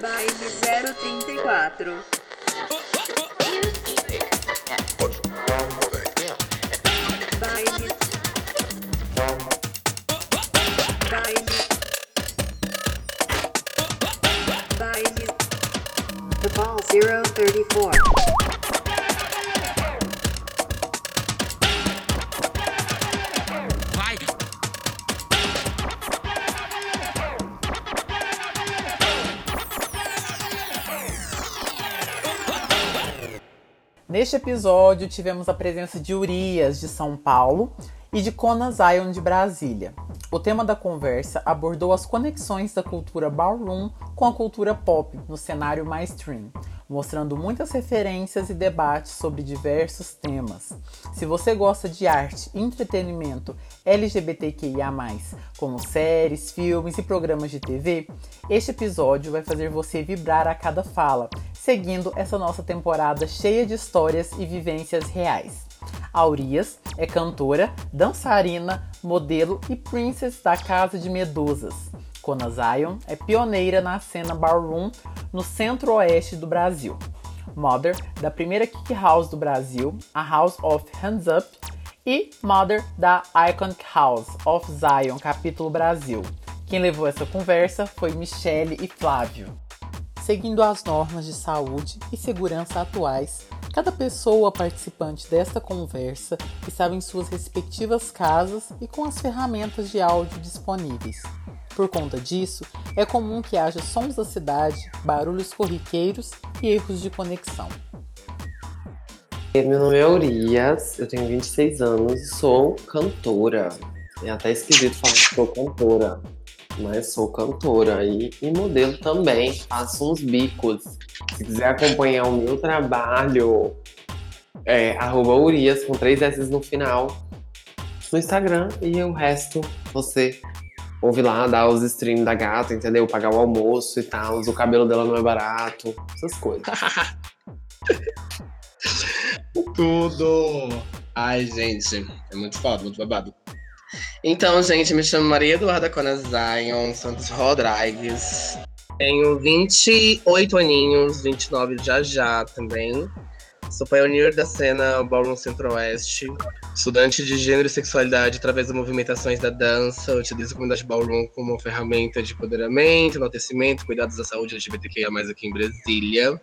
Baile 034. Neste episódio, tivemos a presença de Urias, de São Paulo, e de Conan Zion, de Brasília. O tema da conversa abordou as conexões da cultura ballroom com a cultura pop no cenário mainstream, mostrando muitas referências e debates sobre diversos temas. Se você gosta de arte e entretenimento LGBTQIA, como séries, filmes e programas de TV, este episódio vai fazer você vibrar a cada fala, seguindo essa nossa temporada cheia de histórias e vivências reais. A Urias é cantora, dançarina, modelo e princess da Casa de Medusas. Kona Zion é pioneira na cena ballroom no centro-oeste do Brasil. Mother da primeira kick house do Brasil, a House of Hands Up, e Mother da Iconic House of Zion, capítulo Brasil. Quem levou essa conversa foi Michele e Flávio. Seguindo as normas de saúde e segurança atuais, cada pessoa participante desta conversa estava em suas respectivas casas e com as ferramentas de áudio disponíveis. Por conta disso, é comum que haja sons da cidade, barulhos corriqueiros e erros de conexão. Meu nome é Urias, eu tenho 26 anos e sou cantora. É até esquisito falar que sou cantora, mas sou cantora e, e modelo também. Faço uns bicos. Se quiser acompanhar o meu trabalho, é arroba Urias com três S no final no Instagram e o resto você ouve lá, dá os streams da gata, entendeu? Pagar o almoço e tal. O cabelo dela não é barato, essas coisas. Tudo! Ai, gente, é muito foda, muito babado. Então, gente, me chamo Maria Eduarda Cona Zion Santos Rodrigues. Tenho 28 aninhos, 29 já já também. Sou pioneer da cena Ballroom Centro-Oeste. Estudante de gênero e sexualidade através das movimentações da dança. Utilizo a comunidade Ballroom como uma ferramenta de empoderamento, enaltecimento, cuidados da saúde LGBTQIA+, aqui em Brasília.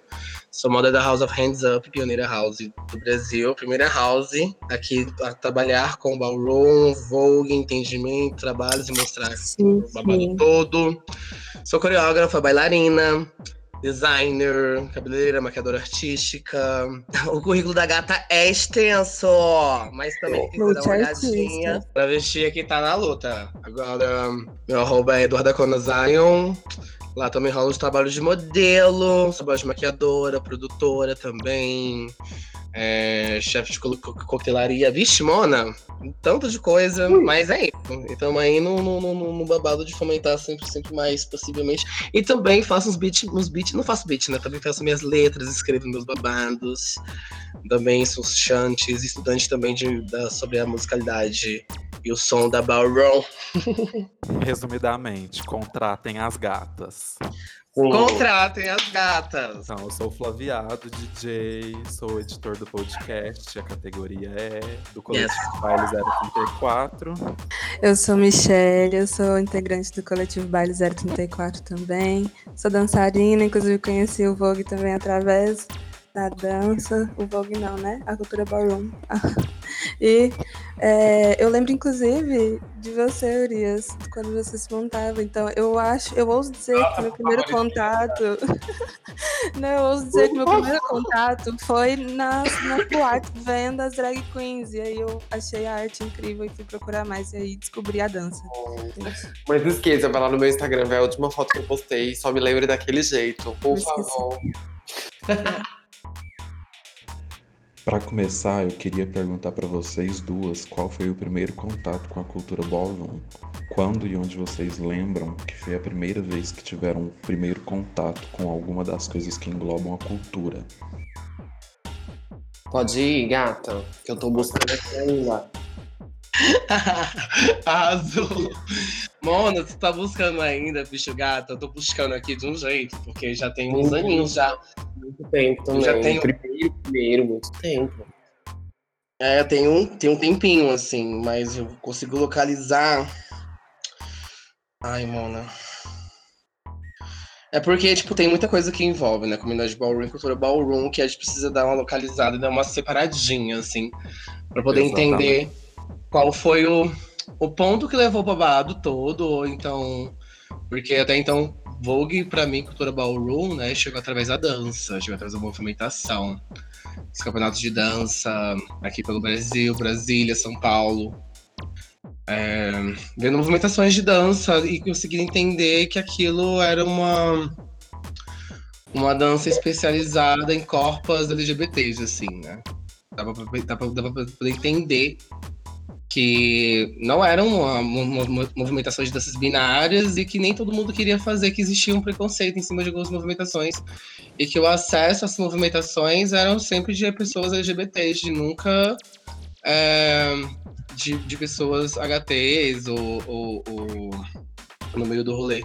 Sou moda da House of Hands Up, pioneira house do Brasil. Primeira house aqui a trabalhar com ballroom, vogue, entendimento, trabalhos e mostrar Sim, o babado sim. todo. Sou coreógrafa, bailarina, designer, cabeleireira, maquiadora artística. O currículo da gata é extenso, mas também tem que dar uma olhadinha. Pra vestir aqui tá na luta. Agora, meu arroba é Eduarda Cona Zion. Lá também rola os trabalhos de modelo, trabalhos de maquiadora, produtora também. É, chefe de co- co- coquetelaria, vixe, Mona, tanto de coisa, mas é isso. Então aí no, no, no- no babado de fomentar sempre, sempre mais, possivelmente. E também faço uns beats, uns beats, não faço beat, né? Também faço minhas letras, escrevo meus babados. Também sou chantes, estudante também de, da, sobre a musicalidade e o som da ballroom. Resumidamente, contratem as gatas. Contratem as gatas! Então, eu sou o Flaviado, DJ, sou editor do podcast, a categoria é do Coletivo Baile 034. Eu sou Michelle, eu sou integrante do coletivo Baile 034 também. Sou dançarina, inclusive conheci o Vogue também através da dança. O Vogue não, né? A cultura ballroom. e é, eu lembro, inclusive, de você, Urias, quando você se montava. Então, eu acho, eu ouso dizer que meu primeiro contato. não, eu ouso dizer que meu primeiro contato foi na, na boate vendo as drag queens. E aí eu achei a arte incrível e fui procurar mais. E aí descobri a dança. Mas não esqueça, vai lá no meu Instagram, vai a última foto que eu postei. Só me lembre daquele jeito, por favor. Para começar, eu queria perguntar para vocês duas qual foi o primeiro contato com a cultura ballroom. Quando e onde vocês lembram que foi a primeira vez que tiveram o primeiro contato com alguma das coisas que englobam a cultura? Pode ir, gata, que eu tô buscando aqui ainda. Arrasou. Mona, tu tá buscando ainda, bicho gato? Eu tô buscando aqui de um jeito, porque já tem uns Uhum. aninhos já. Muito tempo também. já tenho- Primeiro, primeiro, muito tempo. É, tem um, tem um tempinho, assim, mas eu consigo localizar. Ai, Mona. É porque, tipo, tem muita coisa que envolve, né? Comunidade ballroom e cultura ballroom, que a gente precisa dar uma localizada e dar uma separadinha, assim, pra poder Exatamente. entender qual foi o, o ponto que levou o babado todo, ou então. Porque até então, Vogue, pra mim, cultura ballroom, né, chegou através da dança, chegou através da movimentação. Os campeonatos de dança aqui pelo Brasil, Brasília, São Paulo. É, vendo movimentações de dança e conseguindo entender que aquilo era uma uma dança especializada em corpos LGBTs, assim, né? Dava pra, pra poder entender que não eram movimentação de danças binárias e que nem todo mundo queria fazer, que existia um preconceito em cima de algumas movimentações e que o acesso às movimentações eram sempre de pessoas LGBTs, de nunca é, de, de pessoas HTs ou, ou- ou no meio do rolê.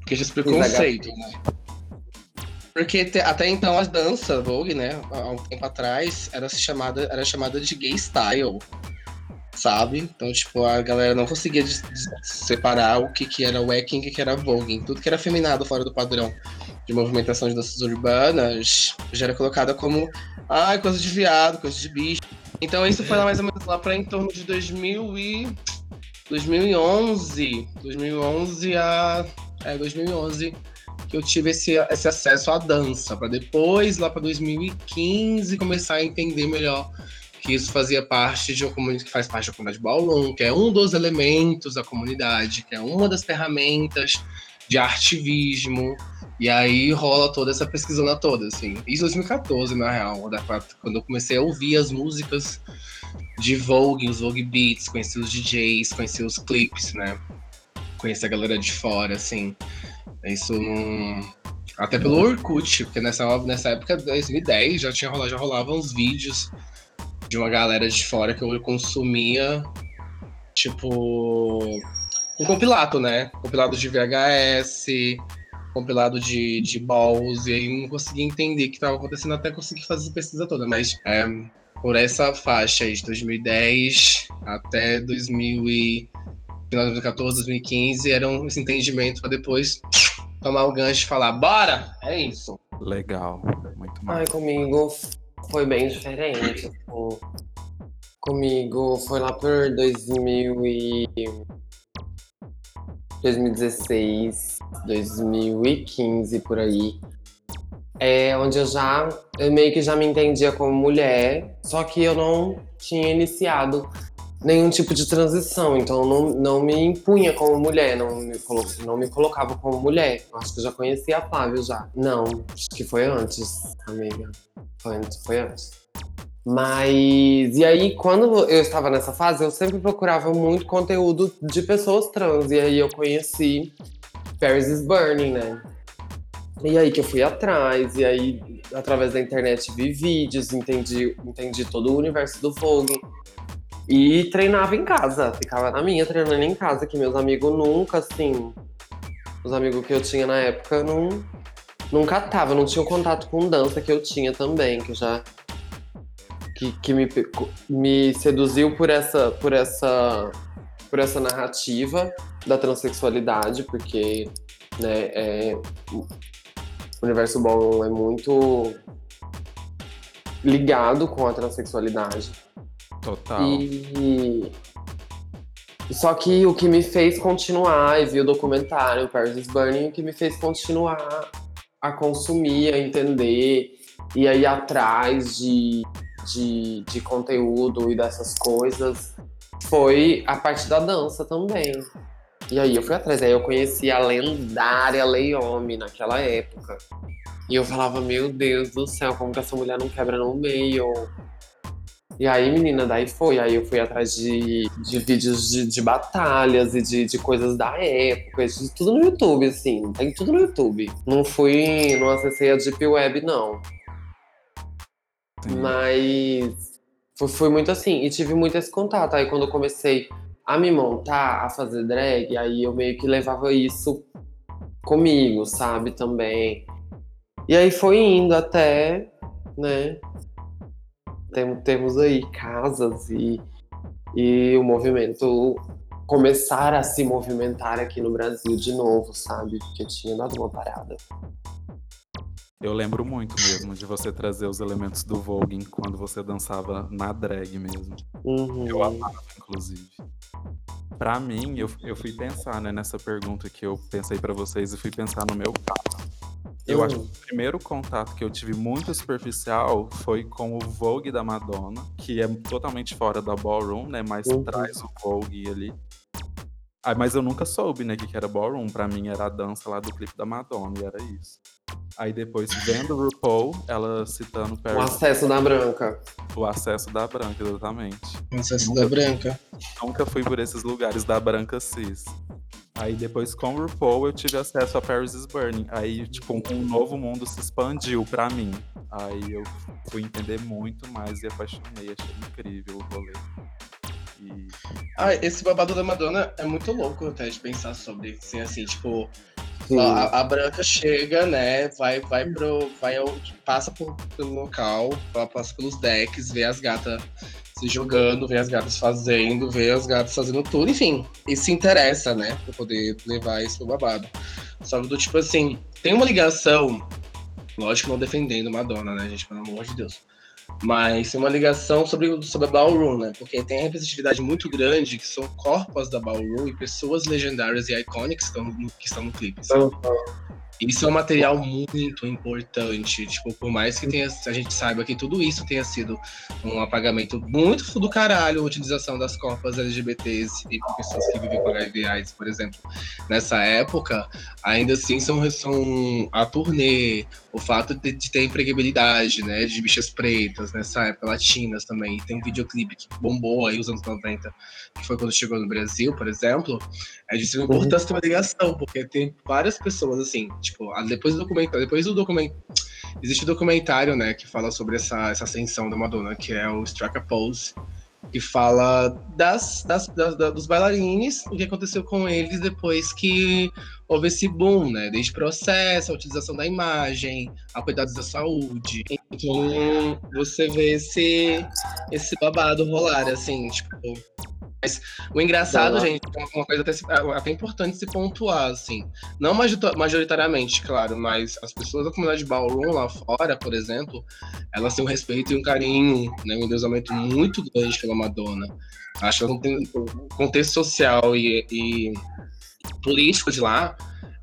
Porque tinha esse preconceito, né? Porque te- até então as danças, Vogue, né, há um tempo atrás, era chamada, era chamada de gay style, sabe? Então, tipo, a galera não conseguia separar o que, que era wacking e o que, era voguing. Tudo que era feminado fora do padrão de movimentação de danças urbanas já era colocada como, ai, coisa de viado, coisa de bicho. Então isso foi lá mais ou menos lá para em torno de 2000 e 2011, 2011 a é, 2011 que eu tive esse, esse acesso à dança, para depois lá para 2015 começar a entender melhor que isso fazia parte de uma comunidade que faz parte da comunidade Ballroom, que é um dos elementos da comunidade, que é uma das ferramentas de ativismo. E aí rola toda essa pesquisona toda, assim. Isso em 2014, na real, quando eu comecei a ouvir as músicas de Vogue, os Vogue Beats, conheci os DJs, conheci os clipes, né? Conheci a galera de fora, assim. Isso. Até pelo Orkut, porque nessa, nessa época, 2010, já tinha rolado, já rolavam uns vídeos de uma galera de fora que eu consumia, tipo, um compilado, né? Compilado de VHS, compilado de, de balls, e aí não conseguia entender o que estava acontecendo até conseguir fazer essa pesquisa toda, mas é, por essa faixa aí de 2010 até 2000 e, final de 2014, 2015, era um, esse entendimento para depois tomar o gancho e falar, bora! É isso. Legal. Muito Ai, massa. comigo foi bem diferente. tipo, comigo foi lá por 2000 e... 2016, 2015, por aí. É onde eu já, eu meio que já me entendia como mulher, só que eu não tinha iniciado nenhum tipo de transição, então não, não me impunha como mulher, não me, colo- não me colocava como mulher. Acho que eu já conhecia a Flávia já. Não, acho que foi antes, amiga. Foi antes, foi antes. Mas, e aí, quando eu estava nessa fase, eu sempre procurava muito conteúdo de pessoas trans. E aí eu conheci Paris is Burning, né? E aí que eu fui atrás, e aí, através da internet, vi vídeos, entendi, entendi todo o universo do Vogue. E treinava em casa, ficava na minha treinando em casa, que meus amigos nunca, assim. Os amigos que eu tinha na época não, não catava, não tinha o contato com dança que eu tinha também, que já. Que, que me, me seduziu por essa, por essa por essa narrativa da transexualidade, porque né, é, o universo ballroom é muito ligado com a transexualidade. Total. E só que o que me fez continuar, e vi o documentário Paris is Burning, o que me fez continuar a consumir, a entender e a ir atrás de, de, de conteúdo e dessas coisas foi a parte da dança também. E aí eu fui atrás, aí eu conheci a lendária Leome naquela época. E eu falava, meu Deus do céu, como que essa mulher não quebra no meio? E aí, menina, daí foi. Aí eu fui atrás de, de vídeos de, de batalhas e de, de coisas da época, de tudo no YouTube, assim. Tem tudo no YouTube. Não fui, não acessei a Deep Web, não. Sim. Mas foi, foi muito assim. E tive muito esse contato. Aí quando eu comecei a me montar, a fazer drag, aí eu meio que levava isso comigo, sabe, também. E aí foi indo até, né? Tem, temos aí casas e, e o movimento começar a se movimentar aqui no Brasil de novo, sabe? Porque tinha dado uma parada. Eu lembro muito mesmo de você trazer os elementos do Vogue quando você dançava na drag mesmo. Uhum. Eu amava, inclusive. Pra mim, eu, eu fui pensar né, nessa pergunta que eu pensei pra vocês e fui pensar no meu caso. Eu acho que o primeiro contato que eu tive muito superficial foi com o Vogue da Madonna, que é totalmente fora da ballroom, né? Mas Uhum. traz o Vogue ali. Ah, mas eu nunca soube, né, o que que era ballroom. Pra mim era a dança lá do clipe da Madonna, e era isso. Aí depois, vendo o RuPaul, ela citando O Paris, acesso da branca. o acesso da branca, exatamente. Acesso da branca. Nunca fui por esses lugares da branca cis. Aí depois com o RuPaul eu tive acesso a Paris is Burning. Aí, tipo, um novo mundo se expandiu pra mim. Aí eu fui entender muito mais e apaixonei, achei incrível o rolê. E Ah, esse babado da Madonna é muito louco até de pensar sobre, assim, assim, tipo, a, a branca chega, né, vai, vai pro, vai ao, passa por, pelo local, ela passa pelos decks, vê as gatas se jogando, vê as gatas fazendo, vê as gatas fazendo tudo, enfim, e se interessa, né, pra poder levar isso pro babado. Só que do tipo assim, tem uma ligação, lógico não defendendo Madonna, né, gente, pelo amor de Deus. Mas tem uma ligação sobre, sobre a Ballroom, né? Porque tem representatividade muito grande, que são corpos da Ballroom e pessoas legendárias e icônicas que estão que estão no clipe. sabe? Isso é um material muito importante. Tipo, por mais que tenha, a gente saiba que tudo isso tenha sido um apagamento muito do caralho, a utilização das corpas LGBTs e pessoas que vivem com HIV AIDS, por exemplo, nessa época, ainda assim são, são a turnê, o fato de, de ter empregabilidade, né, de bichas pretas nessa época, latinas também. Tem um videoclipe que bombou aí os anos 90, que foi quando chegou no Brasil, por exemplo. É de extrema importância ter uma ligação, porque tem várias pessoas assim, tipo, a- depois do documentário, depois do documento, existe um documentário, né, que fala sobre essa, essa ascensão da Madonna, que é o Strike a Pose, que fala das, das, das- da- dos bailarines, o que aconteceu com eles depois que houve esse boom, né? Desde processo, a utilização da imagem, a cuidados da saúde. Então, você vê esse, esse babado rolar, assim, tipo. Mas o engraçado, gente, é uma coisa até, se- até importante se pontuar, assim. Não majorita- majoritariamente, claro, mas as pessoas da comunidade ballroom lá fora, por exemplo, elas têm um respeito e um carinho, né, um endeusamento muito grande pela Madonna. Acho que o contexto social e, e político de lá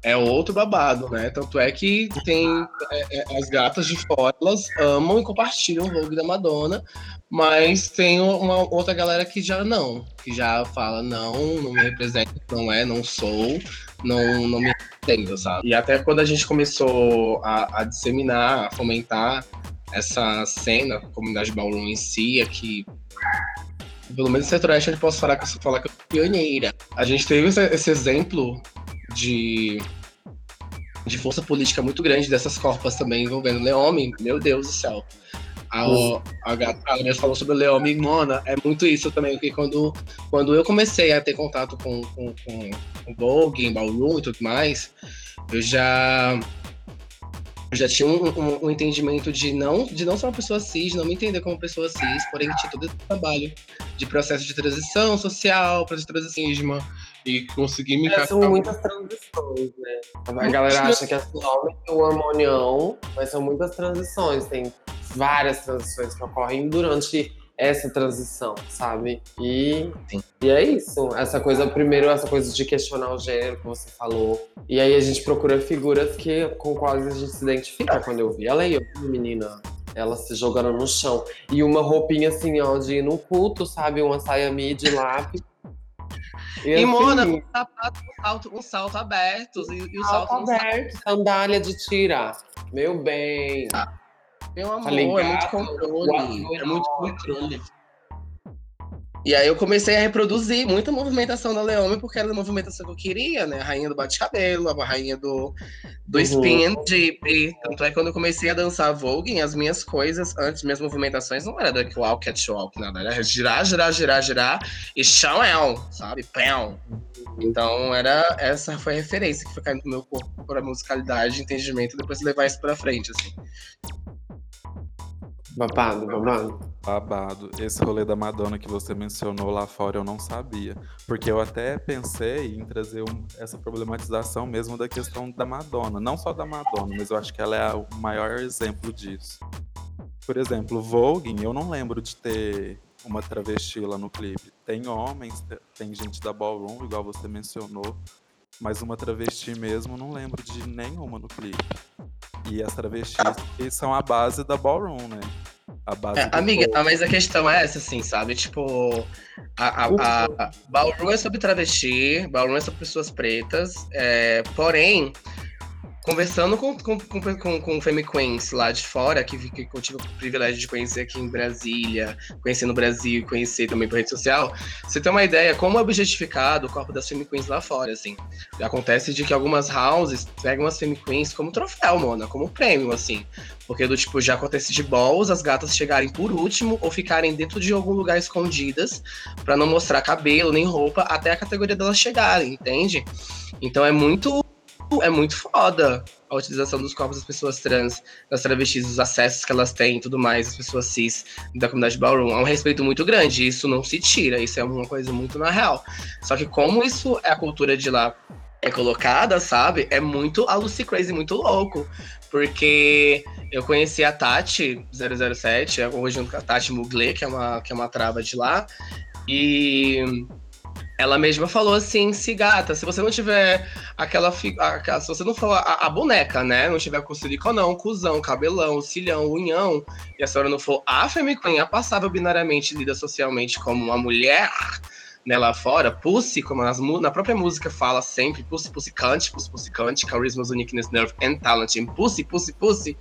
é outro babado, né? Tanto é que tem é, é, as gatas de fora, elas amam e compartilham o Vogue da Madonna, mas tem uma outra galera que já não, que já fala, não, não me representa, não é, não sou, não, não me entendo, sabe? E até quando a gente começou a, a disseminar, a fomentar essa cena, a comunidade ballroom em si, aqui pelo menos no Centro-Oeste, que eu sou falar que eu sou pioneira. A gente teve esse exemplo de, de força política muito grande dessas corpas também envolvendo Leome. Meu Deus do céu. A, o- a, a falou sobre o Leome, Mona, é muito isso também, porque quando, quando eu comecei a ter contato com, com, com o Vogue, Ballroom e tudo mais, eu já eu já tinha um, um- um entendimento de não, de não ser uma pessoa cis, não me entender como pessoa cis, porém tinha todo esse trabalho de processo de transição social, processo de transição e conseguir me É, são encaixar. muitas transições, né? A galera acha que é somente o hormonião, mas são muitas transições. Tem várias transições que ocorrem durante essa transição, sabe? E, e é isso. Essa coisa, primeiro, essa coisa de questionar o gênero que você falou. E aí a gente procura figuras que, com quais a gente se identifica. Quando eu vi ela aí, eu vi menina. Ela se jogando no chão. E uma roupinha assim, ó, de ir num culto, sabe? Uma saia mid lápis. E assim, Mona, um sapato, um salto, um salto aberto, e, e o salto, Salto aberto, sandália de tira. Meu bem. Meu amor, Tá é muito controle. Uau. É muito controle. E aí eu comecei a reproduzir muita movimentação da Leome, porque era a movimentação que eu queria, né? A rainha do bate-cabelo, a rainha do, do Uhum. spin dip. Tanto é que quando eu comecei a dançar Vogue, as minhas coisas, antes, minhas movimentações não era daqui walk, catwalk, nada. Era girar, girar, girar, girar e chão, sabe? Pão. Então era essa foi a referência que foi caindo no meu corpo para musicalidade, entendimento, e depois levar isso pra frente, assim. Babado, babado. Babado. Esse rolê da Madonna que você mencionou lá fora eu não sabia. Porque eu até pensei em trazer um- essa problematização mesmo da questão da Madonna. Não só da Madonna, mas eu acho que ela é o maior exemplo disso. Por exemplo, Vogue, eu não lembro de ter uma travesti lá no clipe. Tem homens, te- tem gente da ballroom, igual você mencionou. Mas uma travesti mesmo, não lembro de nenhuma no clipe. E as travestis são a base da ballroom, né? A base É, amiga, povo. mas a questão é essa, assim, sabe? Tipo, a, a, a, a Ballroom é sobre travesti, Ballroom é sobre pessoas pretas, é, porém, conversando com, com, com, com, com Femme Queens lá de fora, que, que eu tive o privilégio de conhecer aqui em Brasília, conhecer no Brasil conhecer também por rede social, você tem uma ideia como é objetificado o corpo das Femme Queens lá fora, assim. Acontece de que algumas houses pegam as Femme Queens como troféu, mona, como prêmio, assim. Porque do tipo, já acontece de balls, as gatas chegarem por último ou ficarem dentro de algum lugar escondidas pra não mostrar cabelo nem roupa até a categoria delas chegarem, entende? Então é muito é muito foda a utilização dos corpos das pessoas trans, das travestis, os acessos que elas têm e tudo mais, as pessoas cis da comunidade ballroom. Há um respeito muito grande, isso não se tira, isso é uma coisa muito na real. Só que como isso é a cultura de lá é colocada, sabe? É muito a Lucy Crazy, muito louco. Porque eu conheci a Tati 007, hoje junto com a Tati Mugler, que é uma, que é uma trava de lá. E ela mesma falou assim: se gata, se você não tiver aquela. fi- a- se você não for a, a boneca, né? Não tiver com siliconão, cuzão, cabelão, cilhão, unhão, e a senhora não for a Femme Queen, a passável binariamente lida socialmente como uma mulher, né, lá fora, Pussy, como nas na própria música fala sempre, Pussy, Pussy Cante, Pussy, Pussy Cante, Charisma, Uniqueness, Nerve and Talent, Pussy, Pussy, Pussy,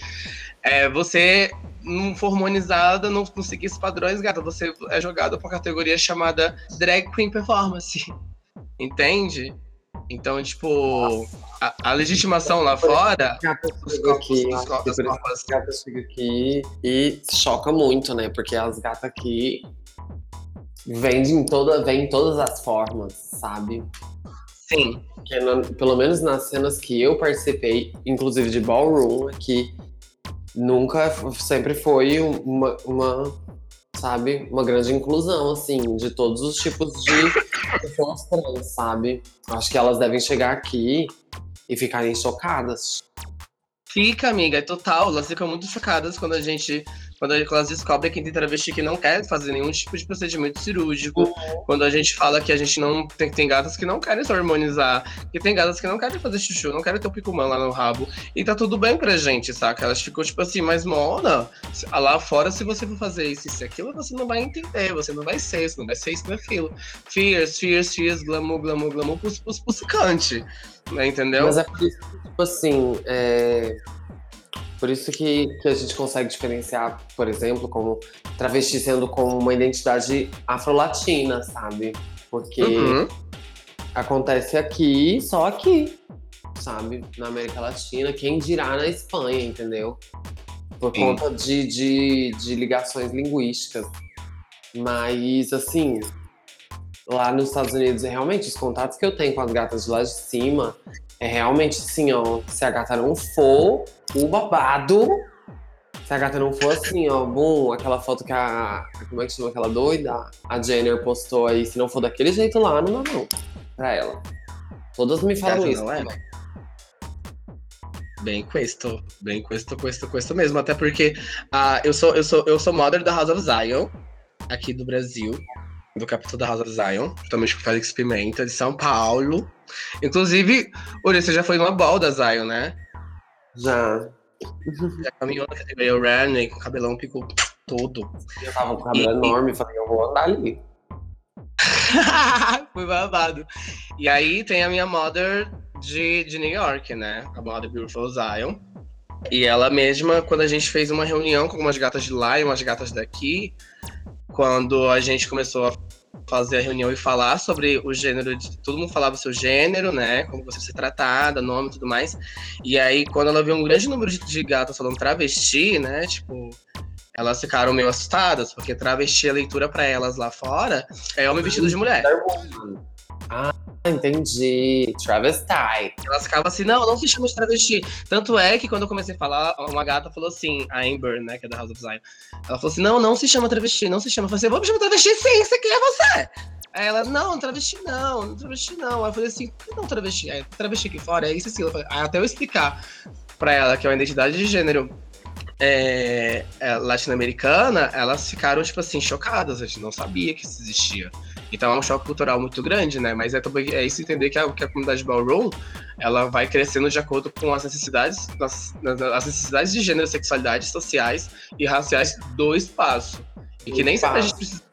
é, você não for harmonizada, não, não seguir esses padrões, gata, você é jogada pra uma categoria chamada Drag Queen Performance, entende? Então, tipo, a, a legitimação lá fora, os corpos, aqui, os corpos, as gatas chegam aqui e choca muito, né? Porque as gatas aqui vendem em, toda, vêm em todas as formas, sabe? sim, na- pelo menos nas cenas que eu participei, inclusive de ballroom, aqui nunca sempre foi um- uma, uma, sabe, uma grande inclusão, assim, de todos os tipos de pessoas trans, sabe? Acho que elas devem chegar aqui e ficarem chocadas. Fica, amiga, é total. Elas ficam muito chocadas quando a gente. Quando elas descobrem que tem travesti que não quer fazer nenhum tipo de procedimento cirúrgico. Quando a gente fala que a gente não. Tem, tem gatas que não querem se harmonizar. Que tem gatas que não querem fazer chuchu, não querem ter o picumã lá no rabo. E tá tudo bem pra gente, saca? Elas ficam tipo assim, mas Mona, se- lá fora, se você for fazer isso, isso e aquilo, você não vai entender, você não vai ser, você não vai ser isso não é aquilo. Fierce, fierce, fierce, glamour, glamour, glamour, pus, pus, pusicante. Né, entendeu? Mas é por isso tipo assim, é... por isso que, que a gente consegue diferenciar, por exemplo, como travesti sendo como uma identidade afro-latina, sabe? Porque Uhum. acontece aqui, só aqui, sabe? Na América Latina, quem dirá na Espanha, entendeu? Por Sim. conta de, de, de ligações linguísticas. Mas, assim, lá nos Estados Unidos, é realmente, os contatos que eu tenho com as gatas de lá de cima, é realmente assim, ó, se a gata não for o babado, se a gata não for assim, ó, bum, aquela foto que a. Como é que chama aquela doida? A Jenner postou aí, se não for daquele jeito lá, não dá não. Pra ela. Todas me falam isso. não é? Bem questo, bem questo, questo, questo mesmo. Até porque ah, eu, sou, eu, sou, eu sou mother da House of Zion, aqui do Brasil, do capítulo da House of Zion, também com Félix Pimenta, de São Paulo. Inclusive, Uri, você já foi numa ball da Zion, né? Já. Já caminhou na categoria Rennie, com o cabelão picou todo. Eu tava com o cabelo E- enorme, falei, eu vou andar ali. Foi babado. E aí tem a minha mother de, de New York, né? A Mother Beautiful Zion. E ela mesma, quando a gente fez uma reunião com algumas gatas de lá e umas gatas daqui, quando a gente começou a fazer a reunião e falar sobre o gênero, de, todo mundo falava o seu gênero, né? Como você ser tratada, nome e tudo mais. E aí, quando ela viu um grande número de, de gatas falando travesti, né? Tipo, elas ficaram meio assustadas, porque travesti a leitura para elas lá fora é homem vestido de mulher. Ah, entendi. Travesti. Elas ficavam assim, não, não se chama de travesti. Tanto é que quando eu comecei a falar, uma gata falou assim, a Amber, né, que é da House of Zion. Ela falou assim, não, não se chama travesti, não se chama. Eu falei assim, vamos chamar travesti sim, você quer você. Aí ela, não, travesti não, travesti não. Aí eu falei assim, por que não travesti? Aí, travesti aqui fora, é isso sim. Aí até eu explicar pra ela que é uma identidade de gênero é, é, latino-americana, elas ficaram, tipo assim, chocadas. A gente não sabia que isso existia. Então é um choque cultural muito grande, né? Mas é, também, é isso entender que a, que a comunidade ballroom ela vai crescendo de acordo com as necessidades, as, as necessidades de gênero, sexualidade, sociais e raciais do espaço. E que nem sempre a gente precisa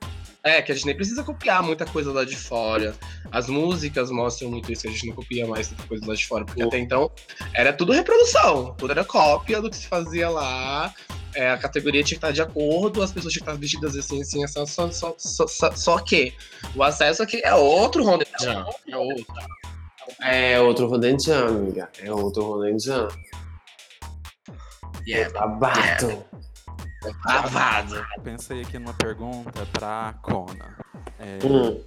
é, que a gente nem precisa copiar muita coisa lá de fora. As músicas mostram muito isso, que a gente não copia mais muita coisa lá de fora. Porque até então era tudo reprodução, tudo era cópia do que se fazia lá. É, a categoria tinha que estar de acordo, as pessoas tinham que estar vestidas assim, assim, assim só, só, só, só, só que o acesso aqui é outro Rondejan. É outro. É outro Rondejan, amiga. É outro Rondejan. Yeah, é babado. Yeah. Babado. Pensei aqui numa pergunta pra Kona. É, Hum.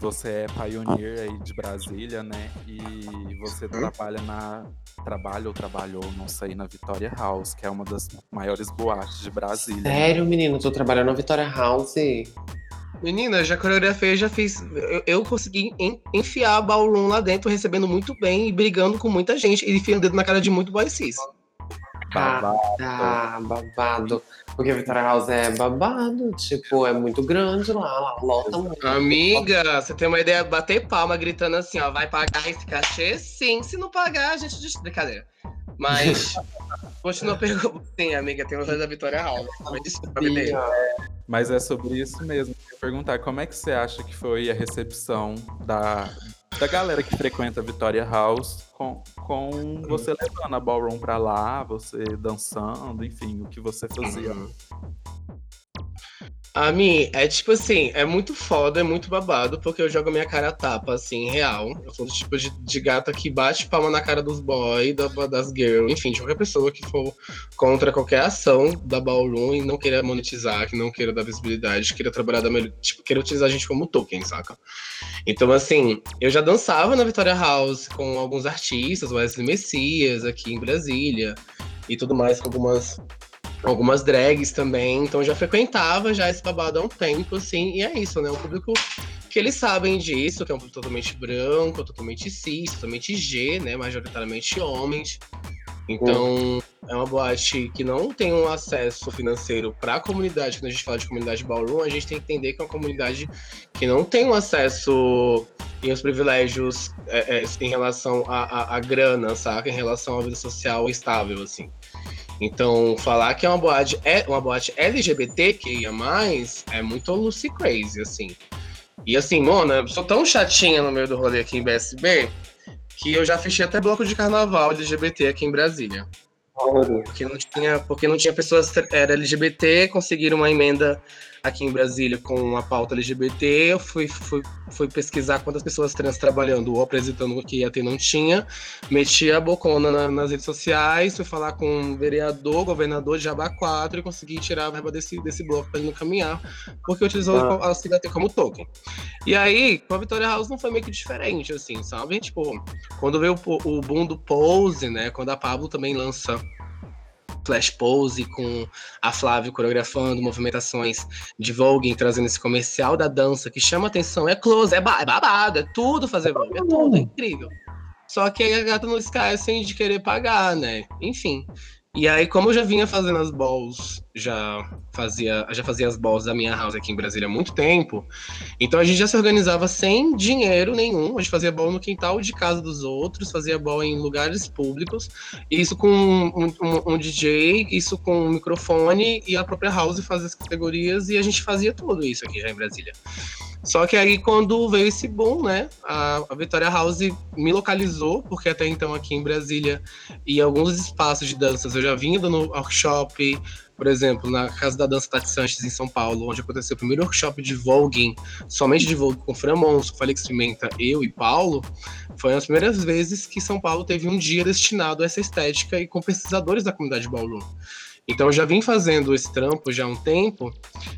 Você é pioneer aí de Brasília, né? E você trabalha na. Trabalha ou trabalhou, não sei, na Victoria House, que é uma das maiores boates de Brasília. Sério, menino? Tô trabalhando na Vitória House. Menina, já coreografei, já fiz. Eu, eu consegui en- enfiar a ballroom lá dentro, recebendo muito bem e brigando com muita gente. E enfiando o dedo na cara de muito boy cis. Babado. Ah, babado. Porque a Vitória House é babado. Tipo, é muito grande lá. Lá lota muito. Amiga, você tem uma ideia? Bater palma gritando assim, ó, vai pagar esse cachê? Sim, se não pagar, a gente. diz- Brincadeira. Mas. Continua perguntando. Sim, amiga, tem o da Vitória House. Mas Desculpa, bebê. Mas é sobre isso mesmo. Eu ia perguntar como é que você acha que foi a recepção da, da galera que frequenta a Victoria House com, com você levando a ballroom pra lá, você dançando, enfim, o que você fazia. A mim, é tipo assim, é muito foda, é muito babado, porque eu jogo minha cara a tapa, assim, real. Eu sou do tipo de, de gata que bate palma na cara dos boys, da, das girls, enfim, de qualquer pessoa que for contra qualquer ação da Ballroom e não queira monetizar, que não queira dar visibilidade, queira trabalhar da melhor. Tipo, queira utilizar a gente como token, saca? Então, assim, eu já dançava na Victoria House com alguns artistas, Wesley Messias, aqui em Brasília, e tudo mais, com algumas algumas drags também, então já frequentava já esse babado há um tempo, assim, e é isso, né? O público que eles sabem disso, que é um público totalmente branco, totalmente cis, totalmente G, né? Majoritariamente homens. Então, é uma boate que não tem um acesso financeiro para a comunidade. Quando a gente fala de comunidade ballroom, a gente tem que entender que é uma comunidade que não tem um acesso e os privilégios é, é, em relação à grana, saca? Em relação à vida social estável, assim. Então, falar que é uma boate, é uma boate LGBT que ia mais é muito Lucy Crazy, assim. E assim, Mona, eu sou tão chatinha no meio do rolê aqui em BSB que eu já fechei até bloco de carnaval LGBT aqui em Brasília. Porque não tinha, porque não tinha pessoas era LGBT, conseguiram uma emenda aqui em Brasília com a pauta LGBT. Eu fui, fui, fui pesquisar quantas pessoas trans trabalhando ou apresentando o que ia ter não tinha. Meti a bocona na, nas redes sociais, fui falar com um vereador, governador de Jabá 4 e consegui tirar a verba desse, desse bloco para ele não caminhar, porque utilizou ah. a CIGAT como token. E aí, com a Vitória House não foi meio que diferente, assim, sabe? Tipo, quando veio o, o boom do Pose, né? Quando a Pablo também lança Flash Pose com a Flávia coreografando movimentações de Vogue, trazendo esse comercial da dança que chama atenção, é close, é, ba é babado, é tudo fazer Vogue, é tudo, é incrível. Só que aí a gata não esquece de querer pagar, né? Enfim. E aí, como eu já vinha fazendo as balls, já fazia, já fazia as balls da minha house aqui em Brasília há muito tempo, então a gente já se organizava sem dinheiro nenhum. A gente fazia ball no quintal de casa dos outros, fazia ball em lugares públicos, isso com um, um, um DJ, isso com um microfone e a própria house fazia as categorias e a gente fazia tudo isso aqui já em Brasília. Só que aí, quando veio esse boom, né, a, a Vitória House me localizou, porque até então aqui em Brasília e alguns espaços de danças eu já vinha dando workshop, por exemplo, na Casa da Dança Tati Sanches, em São Paulo, onde aconteceu o primeiro workshop de voguing, somente de vogue com Fran Monso, Felix Pimenta, eu e Paulo, foi as primeiras vezes que São Paulo teve um dia destinado a essa estética e com pesquisadores da comunidade ballroom. Então eu já vim fazendo esse trampo já há um tempo,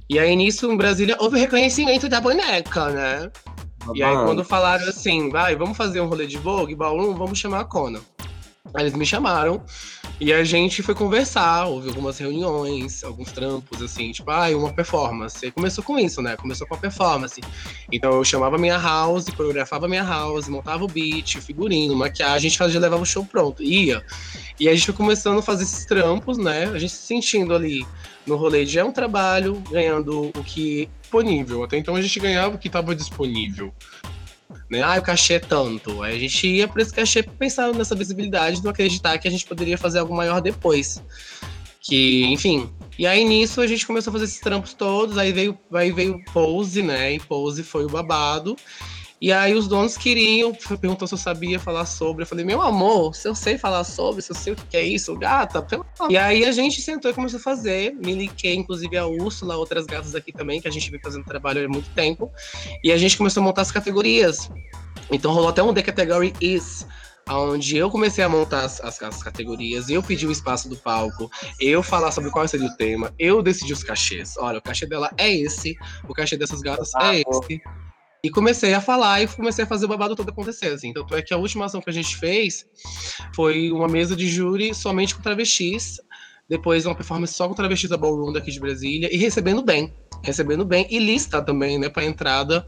e aí nisso em Brasília houve reconhecimento da boneca, né? E aí quando falaram assim, vai, vamos fazer um rolê de Vogue, ballroom, vamos chamar a Kona. Eles me chamaram e a gente foi conversar, houve algumas reuniões, alguns trampos, assim, tipo, ah, uma performance. E começou com isso, né? Começou com a performance. Então eu chamava minha house, coreografava minha house, montava o beat, figurino, maquiagem, a gente fazia, levava o show pronto, ia. E a gente foi começando a fazer esses trampos, né? A gente se sentindo ali no rolê de é um trabalho, ganhando o que disponível. Até então a gente ganhava o que estava disponível. Né? Ah, o cachê é tanto. Aí a gente ia para esse cachê pensando nessa visibilidade, não acreditar que a gente poderia fazer algo maior depois. Que, enfim. E aí nisso a gente começou a fazer esses trampos todos, aí veio, aí veio Pose, né? E Pose foi o babado. E aí os donos queriam, perguntou se eu sabia falar sobre. Eu falei, meu amor, se eu sei falar sobre, se eu sei o que é isso, gata, pelo amor. E aí a gente sentou e começou a fazer. Me linkei, inclusive, a Úrsula, outras gatas aqui também, que a gente vem fazendo trabalho há muito tempo. E a gente começou a montar as categorias. Então rolou até um The Category Is, onde eu comecei a montar as, as, as categorias, eu pedi o espaço do palco, eu falar sobre qual seria o tema, eu decidi os cachês. Olha, o cachê dela é esse, o cachê dessas gatas é esse. E comecei a falar e comecei a fazer o babado todo acontecer, assim. É que a última ação que a gente fez foi uma mesa de júri somente com travestis, depois uma performance só com travestis da Ballroom daqui de Brasília, e recebendo bem. Recebendo bem, e lista também, né, para entrada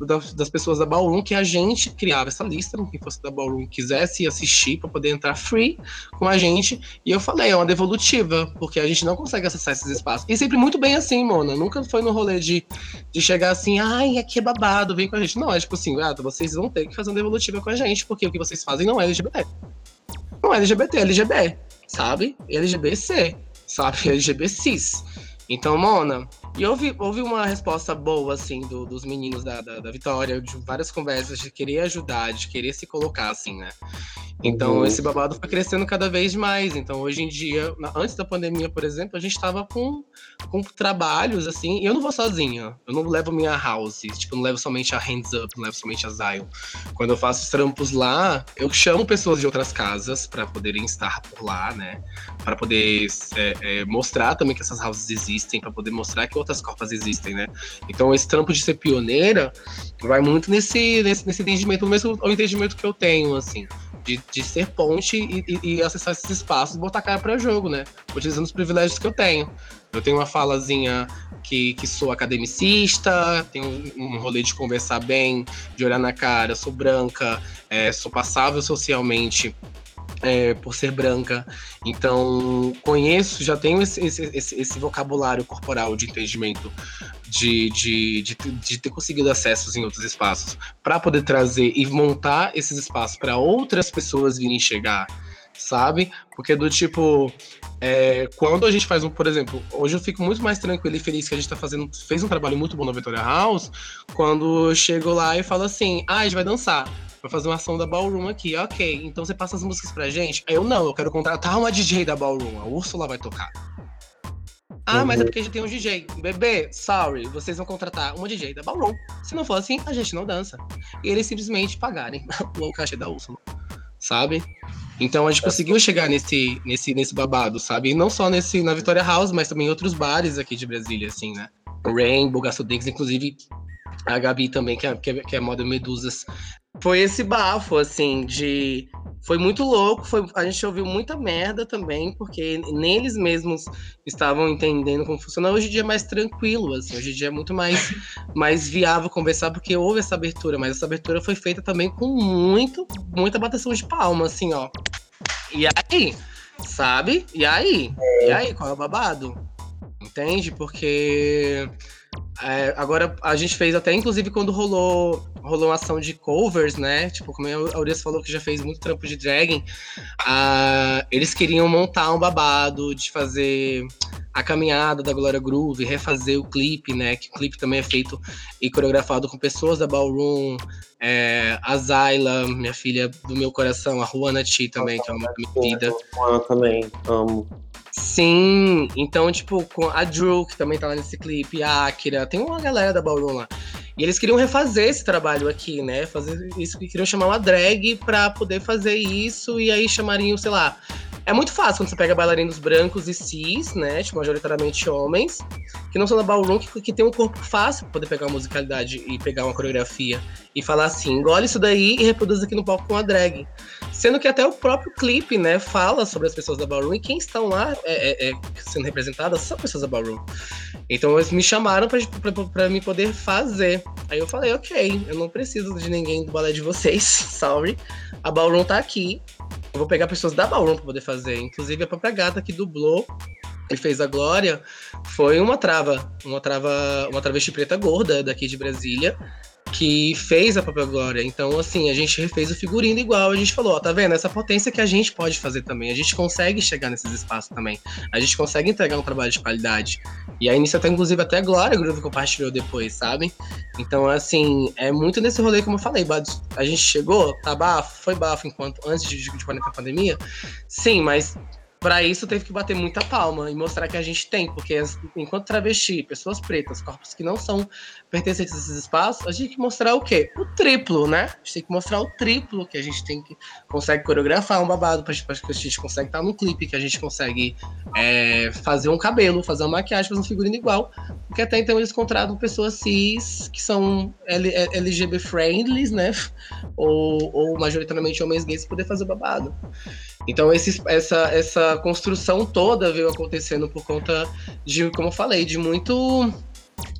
das, das pessoas da Ballroom, que a gente criava essa lista, quem fosse da Ballroom quisesse assistir para poder entrar free com a gente. E eu falei, é uma devolutiva, porque a gente não consegue acessar esses espaços. E sempre muito bem assim, Mona. Nunca foi no rolê de, de chegar assim, ai, aqui é babado, vem com a gente. Não, é tipo assim, gata, vocês vão ter que fazer uma devolutiva com a gente, porque o que vocês fazem não é LGBT. Não é LGBT, é LGB, sabe? LGBC, sabe? LGB cis. Então, Mona, e houve, houve uma resposta boa, assim, do- dos meninos da, da, da Vitória, de várias conversas, de querer ajudar, de querer se colocar, assim, né? Então, Uhum. esse babado foi crescendo cada vez mais. Então, hoje em dia, na- antes da pandemia, por exemplo, a gente tava com, com trabalhos, assim, e eu não vou sozinha. Eu não levo minha house, tipo, eu não levo somente a Hands Up, não levo somente a Zion. Quando eu faço os trampos lá, eu chamo pessoas de outras casas para poderem estar por lá, né? Para poder é, é, mostrar também que essas houses existem, para poder mostrar que outras copas existem, né? Então, esse trampo de ser pioneira vai muito nesse, nesse, nesse entendimento, mesmo o entendimento que eu tenho, assim. De, de ser ponte e, e- e acessar esses espaços e botar cara para jogo, né? Utilizando os privilégios que eu tenho. Eu tenho uma falazinha que, que sou academicista, tenho um, um rolê de conversar bem, de olhar na cara, sou branca, é, sou passável socialmente é, por ser branca. Então, conheço, já tenho esse, esse, esse- vocabulário corporal de entendimento de, de, de, de ter conseguido acessos em outros espaços para poder trazer e montar esses espaços para outras pessoas virem chegar, sabe? Porque do tipo, é, quando a gente faz um, por exemplo, hoje eu fico muito mais tranquilo e feliz que a gente tá fazendo, fez um trabalho muito bom na Victoria House, quando eu chego lá e falo assim, ah, a gente vai dançar. Vai fazer uma ação da Ballroom aqui, ok. Então você passa as músicas pra gente? Aí eu não, eu quero contratar uma DJ da Ballroom, a Úrsula vai tocar. Ah, mas é Uhum. porque a gente tem um DJ. Bebê, sorry, vocês vão contratar uma DJ da Ballroom. Se não for assim, a gente não dança. E eles simplesmente pagarem o cachê da Úrsula, sabe? Então a gente conseguiu chegar nesse, nesse, nesse babado, sabe? E não só nesse, na Victoria House, mas também em outros bares aqui de Brasília, assim, né? Rainbow, Gastodex, inclusive a Gabi também, que é, que é, que é Model Medusas. Foi esse bafo, assim, de. Foi muito louco, foi, a gente ouviu muita merda também, porque nem eles mesmos estavam entendendo como funciona. Hoje em dia é mais tranquilo, assim, hoje em dia é muito mais, mais viável conversar, porque houve essa abertura, mas essa abertura foi feita também com muito, muita bateção de palma, assim, ó. E aí, sabe? E aí? E aí, qual é o babado? Entende? Porque é, agora a gente fez até, inclusive, quando rolou, rolou uma ação de covers, né? Tipo, como a Urias falou que já fez muito trampo de dragging, ah, eles queriam montar um babado de fazer a caminhada da Glória Groove, refazer o clipe, né? Que o clipe também é feito e coreografado com pessoas da Ballroom, é, a Zayla, minha filha do meu coração, a Juana Ti também, que é uma minha vida. Eu também amo. Sim, então, tipo, com a Drew, que também tá lá nesse clipe, a Akira, tem uma galera da Ballroom lá. E eles queriam refazer esse trabalho aqui, né? Fazer isso, queriam chamar uma drag pra poder fazer isso, e aí chamariam, sei lá. É muito fácil quando você pega bailarinos brancos e cis, né? Tipo, majoritariamente homens, que não são da ballroom, que, que tem um corpo fácil pra poder pegar uma musicalidade e pegar uma coreografia e falar assim: engole isso daí e reproduz aqui no palco com a drag. Sendo que até o próprio clipe, né, fala sobre as pessoas da ballroom e quem estão lá é, é, é, sendo representadas são pessoas da ballroom. Então eles me chamaram pra me poder fazer. Aí eu falei, ok, eu não preciso de ninguém do balé de vocês, sorry. A ballroom tá aqui. Eu vou pegar pessoas da ballroom pra poder fazer. Inclusive a própria gata que dublou e fez a Glória foi uma trava, uma trava, uma travesti preta gorda daqui de Brasília que fez a própria Glória. Então, assim, a gente refez o figurino igual. A gente falou, ó, tá vendo? Essa potência que a gente pode fazer também. A gente consegue chegar nesses espaços também. A gente consegue entregar um trabalho de qualidade. E aí, nisso até, inclusive, até a Glória Groove compartilhou depois, sabe? Então, assim, é muito nesse rolê, como eu falei. A gente chegou, tá bafo, foi bafo enquanto antes de, de, de a pandemia. Sim, mas Pra isso teve que bater muita palma e mostrar que a gente tem, porque enquanto travesti, pessoas pretas, corpos que não são pertencentes a esses espaços, a gente tem que mostrar o quê? O triplo, né? A gente tem que mostrar o triplo, que a gente tem que consegue coreografar um babado, pra, pra que a gente consegue estar no clipe, que a gente consegue é, fazer um cabelo, fazer uma maquiagem, fazer um figurino igual. Porque até então eles contratam pessoas cis que são LGB friendly, né? Ou, ou majoritariamente homens gays para poder fazer o babado. Então essa, essa construção toda veio acontecendo por conta de, como eu falei, de muito.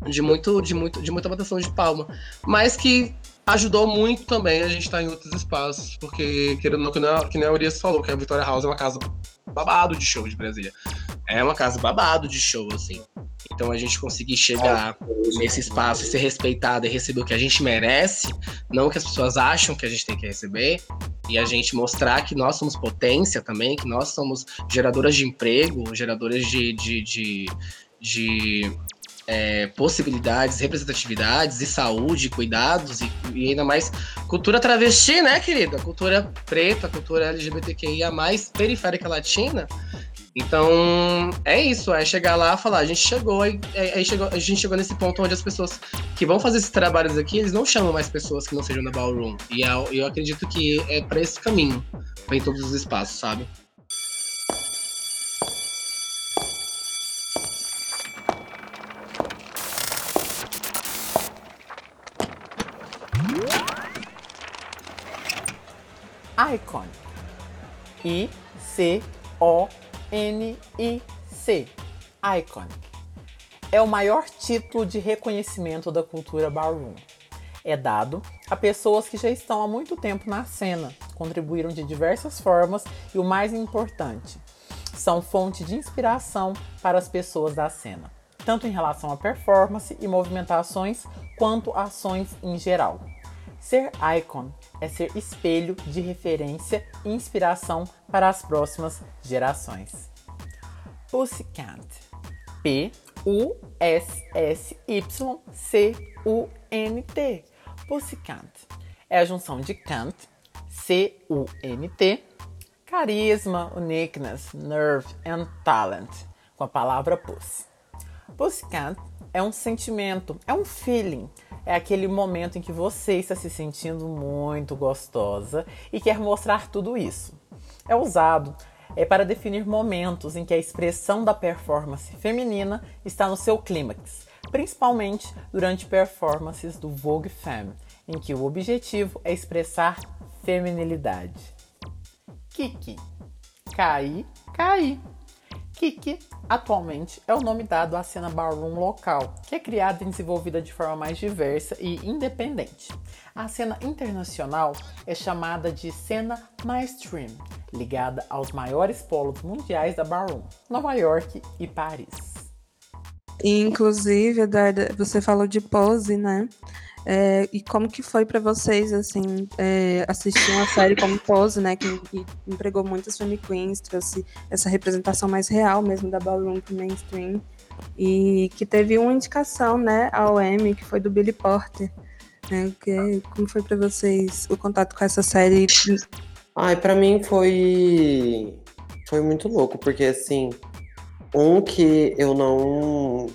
De muito, de muito, de muita votação de palma. Mas que ajudou muito também a gente estar em outros espaços. Porque, querendo ou não, que nem a Urias falou, que a Vitória House é uma casa babado de show de Brasília. É uma casa babado de show, assim. Então a gente conseguir chegar nesse espaço e ser respeitado e receber o que a gente merece, não o que as pessoas acham que a gente tem que receber, e a gente mostrar que nós somos potência também, que nós somos geradoras de emprego, geradoras de, de, de, de, é, possibilidades, representatividades e saúde, cuidados e, e ainda mais cultura travesti, né, querida? Cultura preta, cultura LGBTQIA+, periférica latina. Então, é isso, é chegar lá falar, a gente chegou, aí, aí chegou, a gente chegou nesse ponto onde as pessoas que vão fazer esses trabalhos aqui, eles não chamam mais pessoas que não sejam da ballroom. E eu, eu acredito que é para esse caminho, em todos os espaços, sabe? Iconic. I-C-O-N-I-C. Iconic. É o maior título de reconhecimento da cultura ballroom. É dado a pessoas que já estão há muito tempo na cena, contribuíram de diversas formas e o mais importante, são fonte de inspiração para as pessoas da cena, tanto em relação à performance e movimentações quanto ações em geral. Ser icon é ser espelho de referência e inspiração para as próximas gerações. Pussycat. P-U-S-S-Y-C-U-N-T. Pussycat. É a junção de cant, C-U-N-T, carisma, uniqueness, nerve and talent, com a palavra pussy. Pussycat é um sentimento, é um feeling, é aquele momento em que você está se sentindo muito gostosa e quer mostrar tudo isso. É usado é para definir momentos em que a expressão da performance feminina está no seu clímax, principalmente durante performances do Vogue Femme, em que o objetivo é expressar feminilidade. Kiki. Caí, caí. Kiki, atualmente, é o nome dado à cena ballroom local, que é criada e desenvolvida de forma mais diversa e independente. A cena internacional é chamada de cena mainstream, ligada aos maiores polos mundiais da ballroom, Nova York e Paris. Inclusive, Eduarda, você falou de pose, né? É, e como que foi para vocês, assim, é, assistir uma série como Pose, né, que, que empregou muitas femme queens, trouxe essa representação mais real mesmo da ballroom pro mainstream, e que teve uma indicação, né, ao Emmy, que foi do Billy Porter, né, que, como foi para vocês o contato com essa série? Ai, pra mim foi. Foi muito louco, porque assim. Um que eu não.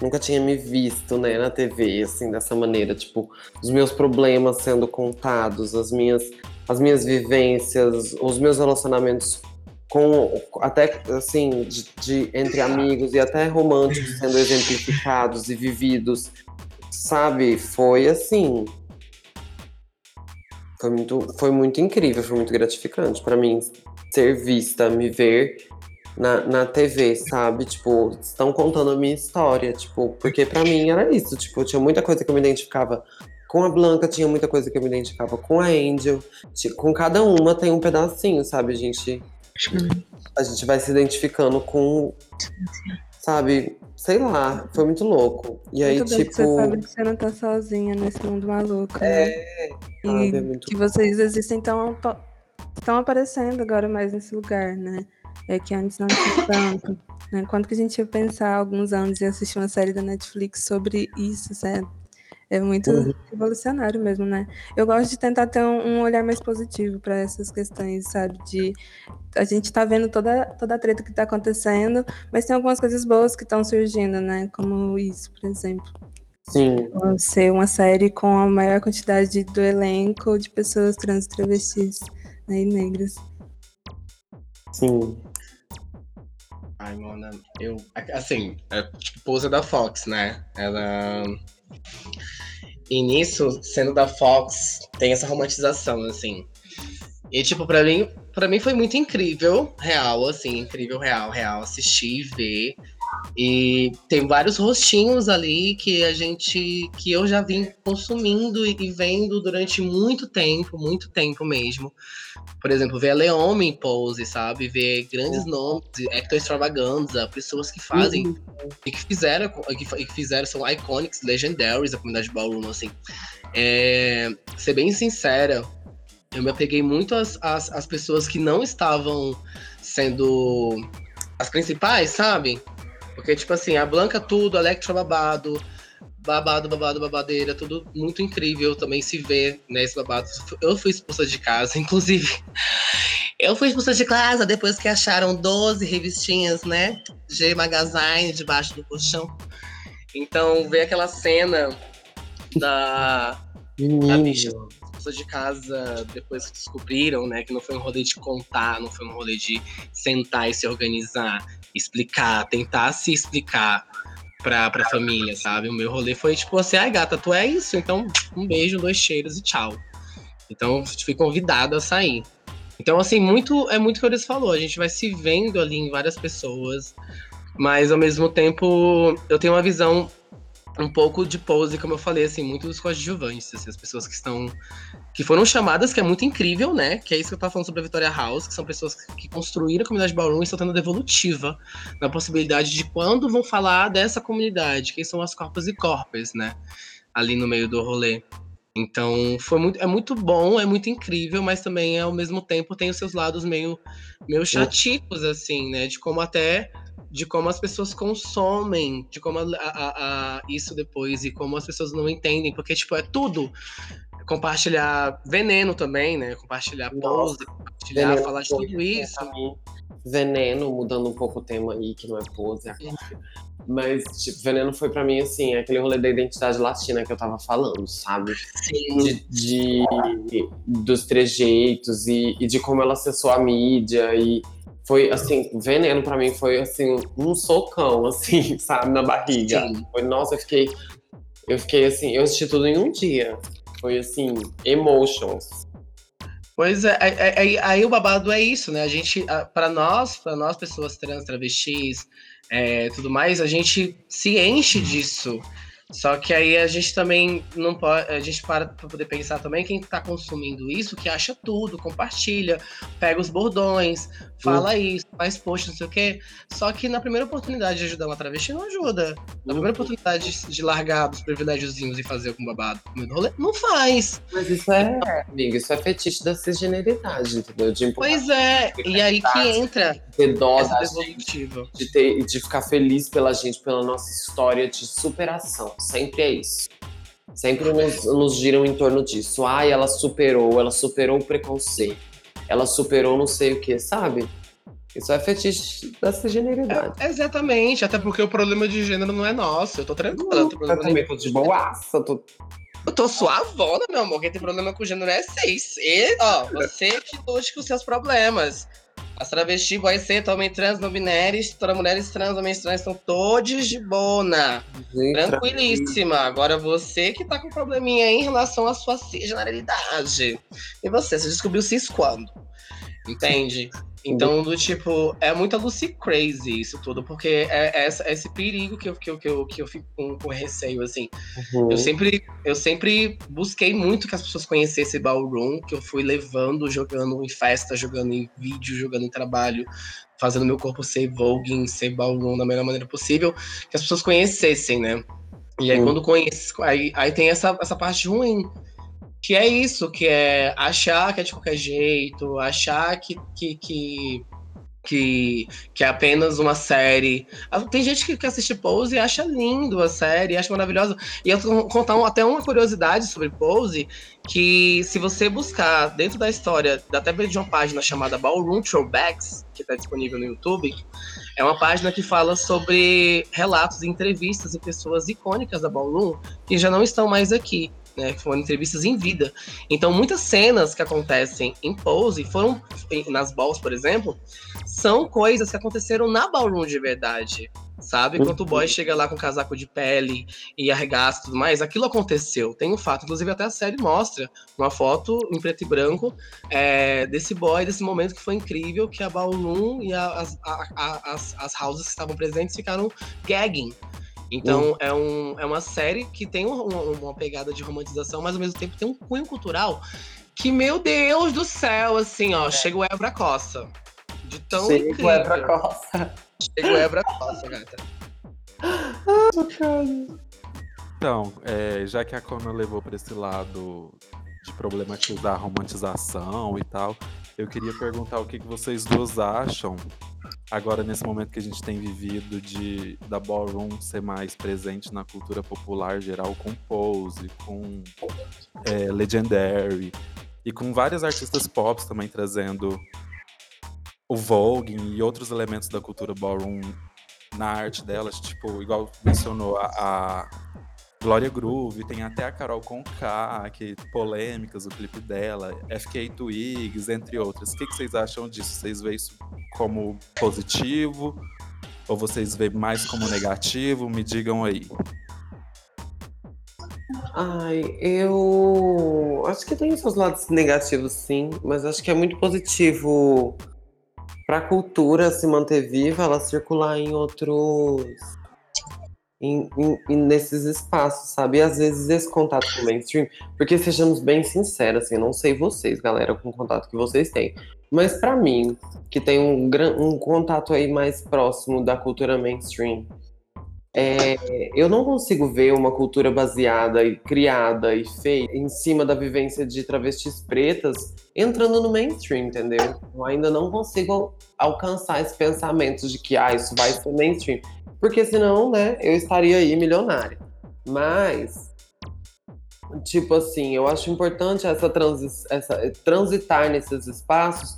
Nunca tinha me visto, né, na TV, assim, dessa maneira. Tipo, os meus problemas sendo contados, as minhas, as minhas vivências, os meus relacionamentos com até assim de, de entre amigos e até românticos sendo exemplificados e vividos sabe foi assim foi muito, foi muito incrível, foi muito gratificante para mim ser vista, me ver na, na TV, sabe? Tipo, estão contando a minha história, tipo, porque para mim era isso, tipo, tinha muita coisa que eu me identificava com a Blanca, tinha muita coisa que eu me identificava com a Angel, com cada uma tem um pedacinho, sabe? A gente a gente vai se identificando com sabe, sei lá, foi muito louco. E aí, Muito bem tipo. que você sabe que você não tá sozinha nesse mundo maluco, né? É, E sabe, é muito que vocês existem tão estão aparecendo agora mais nesse lugar, né? É que antes não tinha tanto. Né? Quando que a gente ia pensar alguns anos e assistir uma série da Netflix sobre isso, certo? É muito Uhum. revolucionário mesmo, né? Eu gosto de tentar ter um, um olhar mais positivo para essas questões, sabe? De a gente tá vendo toda, toda a treta que tá acontecendo, mas tem algumas coisas boas que estão surgindo, né? Como isso, por exemplo. Sim, Ser uma série com a maior quantidade do elenco de pessoas trans travestis né, e negras. Sim. Ai, Mona, eu. Assim, é tipo pousa da Fox, né? Ela. E nisso, sendo da Fox, tem essa romantização, assim. E, tipo, pra mim, pra mim foi muito incrível, real, assim, incrível, real, real, assistir e ver. E tem vários rostinhos ali que a gente. que eu já vim consumindo e, vendo durante muito tempo, muito tempo mesmo. Por exemplo, ver a Leome em pose, sabe? Ver grandes nomes, Hector Extravaganza, pessoas que fazem e que fizeram, e que, e que fizeram, são iconics, legendaries da comunidade ballroom, assim. É, ser bem sincera, eu me apeguei muito às, às, às pessoas que não estavam sendo as principais, sabe? Porque, tipo assim, a Blanca tudo, a Electra babado, babado, babado, babadeira, tudo muito incrível também se vê nesse babado. Eu fui expulsa de casa, inclusive. Eu fui expulsa de casa depois que acharam 12 revistinhas, né? G Magazine debaixo do colchão. Então, ver aquela cena da, da bicha Menino. expulsa de casa depois que descobriram, né? Que não foi um rolê de contar, não foi um rolê de sentar e se organizar, explicar, tentar se explicar pra, pra família, sabe? O meu rolê foi tipo assim, ai gata, tu é isso? Então, um beijo, dois cheiros e tchau. Então, fui convidada a sair. Então, assim, muito é muito o que eles falou. A gente vai se vendo ali em várias pessoas, mas ao mesmo tempo eu tenho uma visão um pouco de pose, como eu falei, assim, muito dos coadjuvantes, assim, as pessoas que estão. que foram chamadas, que é muito incrível, né? Que é isso que eu tava falando sobre a Vitória House, que são pessoas que construíram a comunidade Ballroom e estão tendo devolutiva na possibilidade de quando vão falar dessa comunidade, quem são as corpos e corpers, né? Ali no meio do rolê. Então, foi muito, é muito bom, é muito incrível, mas também, ao mesmo tempo, tem os seus lados meio, meio chaticos, assim, né? De como até de como as pessoas consomem, de como a, a- a- isso depois e como as pessoas não entendem, porque tipo é tudo compartilhar veneno também, né? Compartilhar Nossa, pose, compartilhar, Veneno falar de tudo isso. pra mim, Veneno, mudando um pouco o tema aí, que não é pose, é mas tipo, Veneno foi pra mim assim, aquele rolê da identidade latina que eu tava falando, sabe? Sim, De, de- dos trejeitos e, e de como ela acessou a mídia e foi assim, Veneno pra mim foi assim um socão assim, sabe, na barriga. Sim. Foi, nossa, eu fiquei eu fiquei assim, eu assisti tudo em um dia. Foi assim, emotions. Pois é, aí, aí o babado é isso, né? A gente, para nós, para nós pessoas trans, travestis, é, tudo mais, a gente se enche disso Só que aí a gente também não pode. A gente para pra poder pensar também quem tá consumindo isso, que acha tudo, compartilha, pega os bordões, fala Uhum. isso, faz post, não sei o quê. Só que na primeira oportunidade de ajudar uma travesti, não ajuda. Na primeira oportunidade de, largar dos privilégiozinhos e fazer algum babado no rolê, não faz. Mas isso é, amiga, isso é fetiche da cisgeneridade, entendeu? De Pois é, e aí que entra ter dó essa gente, de, ter, de ficar feliz pela gente, pela nossa história de superação. Sempre é isso. Sempre nos, nos giram em torno disso. Ai, ela superou, ela superou o preconceito. Ela superou não sei o que, sabe? Isso é fetiche da cisgeneridade. É, exatamente, até porque o problema de gênero não é nosso. Eu tô tranquila, não Eu problema nenhum. também tô de boaça, tô Eu tô suavona, meu amor. Quem tem problema com gênero é vocês. E, ó, você que lute com os seus problemas. As travestis, boy C, homem trans, não binários, mulheres trans, homens trans, estão todos de bona. Tranquilíssima. Agora você que tá com probleminha aí em relação à sua cisgeneralidade. E você, você descobriu cis quando? Entende? Então, do tipo, é muita Lucy Crazy isso tudo, porque é, essa- é esse perigo que eu, que eu, que eu, que eu fico com, com receio, assim. Uhum. Eu sempre, eu sempre busquei muito que as pessoas conhecessem Ballroom, que eu fui levando, jogando em festa, jogando em vídeo, jogando em trabalho, fazendo meu corpo ser voguing, ser Ballroom da melhor maneira possível, que as pessoas conhecessem, né? E aí quando conhece, aí, aí tem essa, essa parte ruim, que é isso, que é achar que é de qualquer jeito, achar que, que, que, que, que é apenas uma série. Ah, Tem gente que, que assiste Pose e acha lindo a série, acha maravilhosa. E eu vou contar um- até uma curiosidade sobre Pose, que se você buscar dentro da história, até de uma página chamada Ballroom Throwbacks, que está disponível no YouTube, é uma página que fala sobre relatos e entrevistas e pessoas icônicas da Ballroom que já não estão mais aqui. Né, foram entrevistas em vida. Então, muitas cenas que acontecem em Pose foram nas balls, por exemplo, são coisas que aconteceram na ballroom de verdade. Sabe? Quando o boy chega lá com casaco de pele e arregaça e tudo mais, aquilo aconteceu. Tem um fato. Inclusive, até a série mostra uma foto em preto e branco é, desse boy, desse momento que foi incrível, que a ballroom e a- as, a- a- as, as houses que estavam presentes ficaram gagging. Então, é, um, é uma série que tem um- uma, uma pegada de romantização, mas ao mesmo tempo tem um cunho cultural que, meu Deus do céu, assim, ó, chega o Ebra Costa. De tão Chega, incrível. é pra costa. Chega o Ebra Costa, gata. Então, é, já que a Kona levou para esse lado de problematizar a romantização e tal, eu queria perguntar o que, que vocês duas acham agora nesse momento que a gente tem vivido de da ballroom ser mais presente na cultura popular geral com Pose, com é, Legendary e com vários artistas pop também trazendo o Vogue e outros elementos da cultura ballroom na arte delas, tipo, igual mencionou a, a Glória Groove, tem até a Carol Conká, que polêmicas, o clipe dela, FK Twigs, entre outras. O que, que vocês acham disso? Vocês veem isso como positivo? Ou vocês veem mais como negativo? Me digam aí. Ai, eu acho que tem seus lados negativos, sim, mas acho que é muito positivo para a cultura se manter viva, ela circular em outros. Em, em- em- nesses espaços, sabe? E às vezes esse contato com o mainstream, porque sejamos bem sinceros, assim, não sei vocês, galera, com o contato que vocês têm, mas para mim, que tem um, um contato aí mais próximo da cultura mainstream, é, eu não consigo ver uma cultura baseada e criada e feita em cima da vivência de travestis pretas entrando no mainstream, entendeu? Eu ainda não consigo alcançar esse pensamento de que ah, isso vai ser mainstream. Porque senão, né, eu estaria aí milionária. Mas, tipo assim, eu acho importante essa, transi essa transitar nesses espaços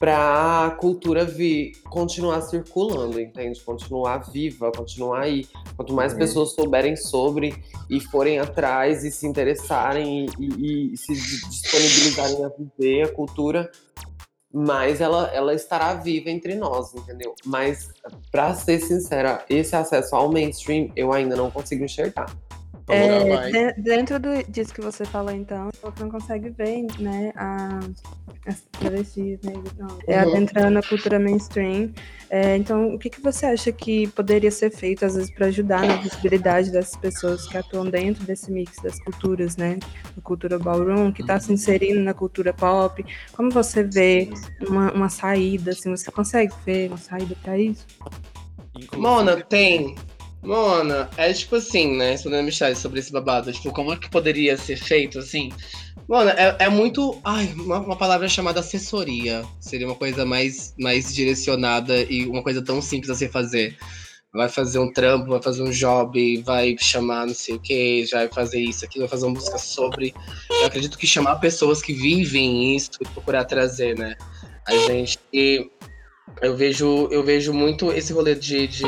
para a cultura vir, continuar circulando, entende? Continuar viva, continuar aí. Quanto mais Uhum. pessoas souberem sobre e forem atrás e se interessarem e, e- e se disponibilizarem a viver a cultura, mais ela, ela estará viva entre nós, entendeu? Mas, para ser sincera, esse acesso ao mainstream eu ainda não consigo enxergar. É, dentro do, disso que você falou, então, você não consegue ver, né, a, as travestis, né, não, é Uhum. adentrando a cultura mainstream. É, então, o que, que você acha que poderia ser feito, às vezes, para ajudar na visibilidade dessas pessoas que atuam dentro desse mix das culturas, né, da cultura ballroom, que está se inserindo na cultura pop? Como você vê uma, uma saída, assim, você consegue ver uma saída para isso? Inclusive, Mona, tem. Mona, é tipo assim, né? Respondendo a Michelle sobre esse babado, tipo, como é que poderia ser feito assim? Mona, é, é muito. Ai, uma, uma palavra chamada assessoria. Seria uma coisa mais, mais direcionada e uma coisa tão simples a se fazer. Vai fazer um trampo, vai fazer um job, vai chamar não sei o que, vai fazer isso, aquilo, vai fazer uma música sobre. Eu acredito que chamar pessoas que vivem isso e procurar trazer, né? A gente. Eu vejo, eu vejo muito esse rolê de, de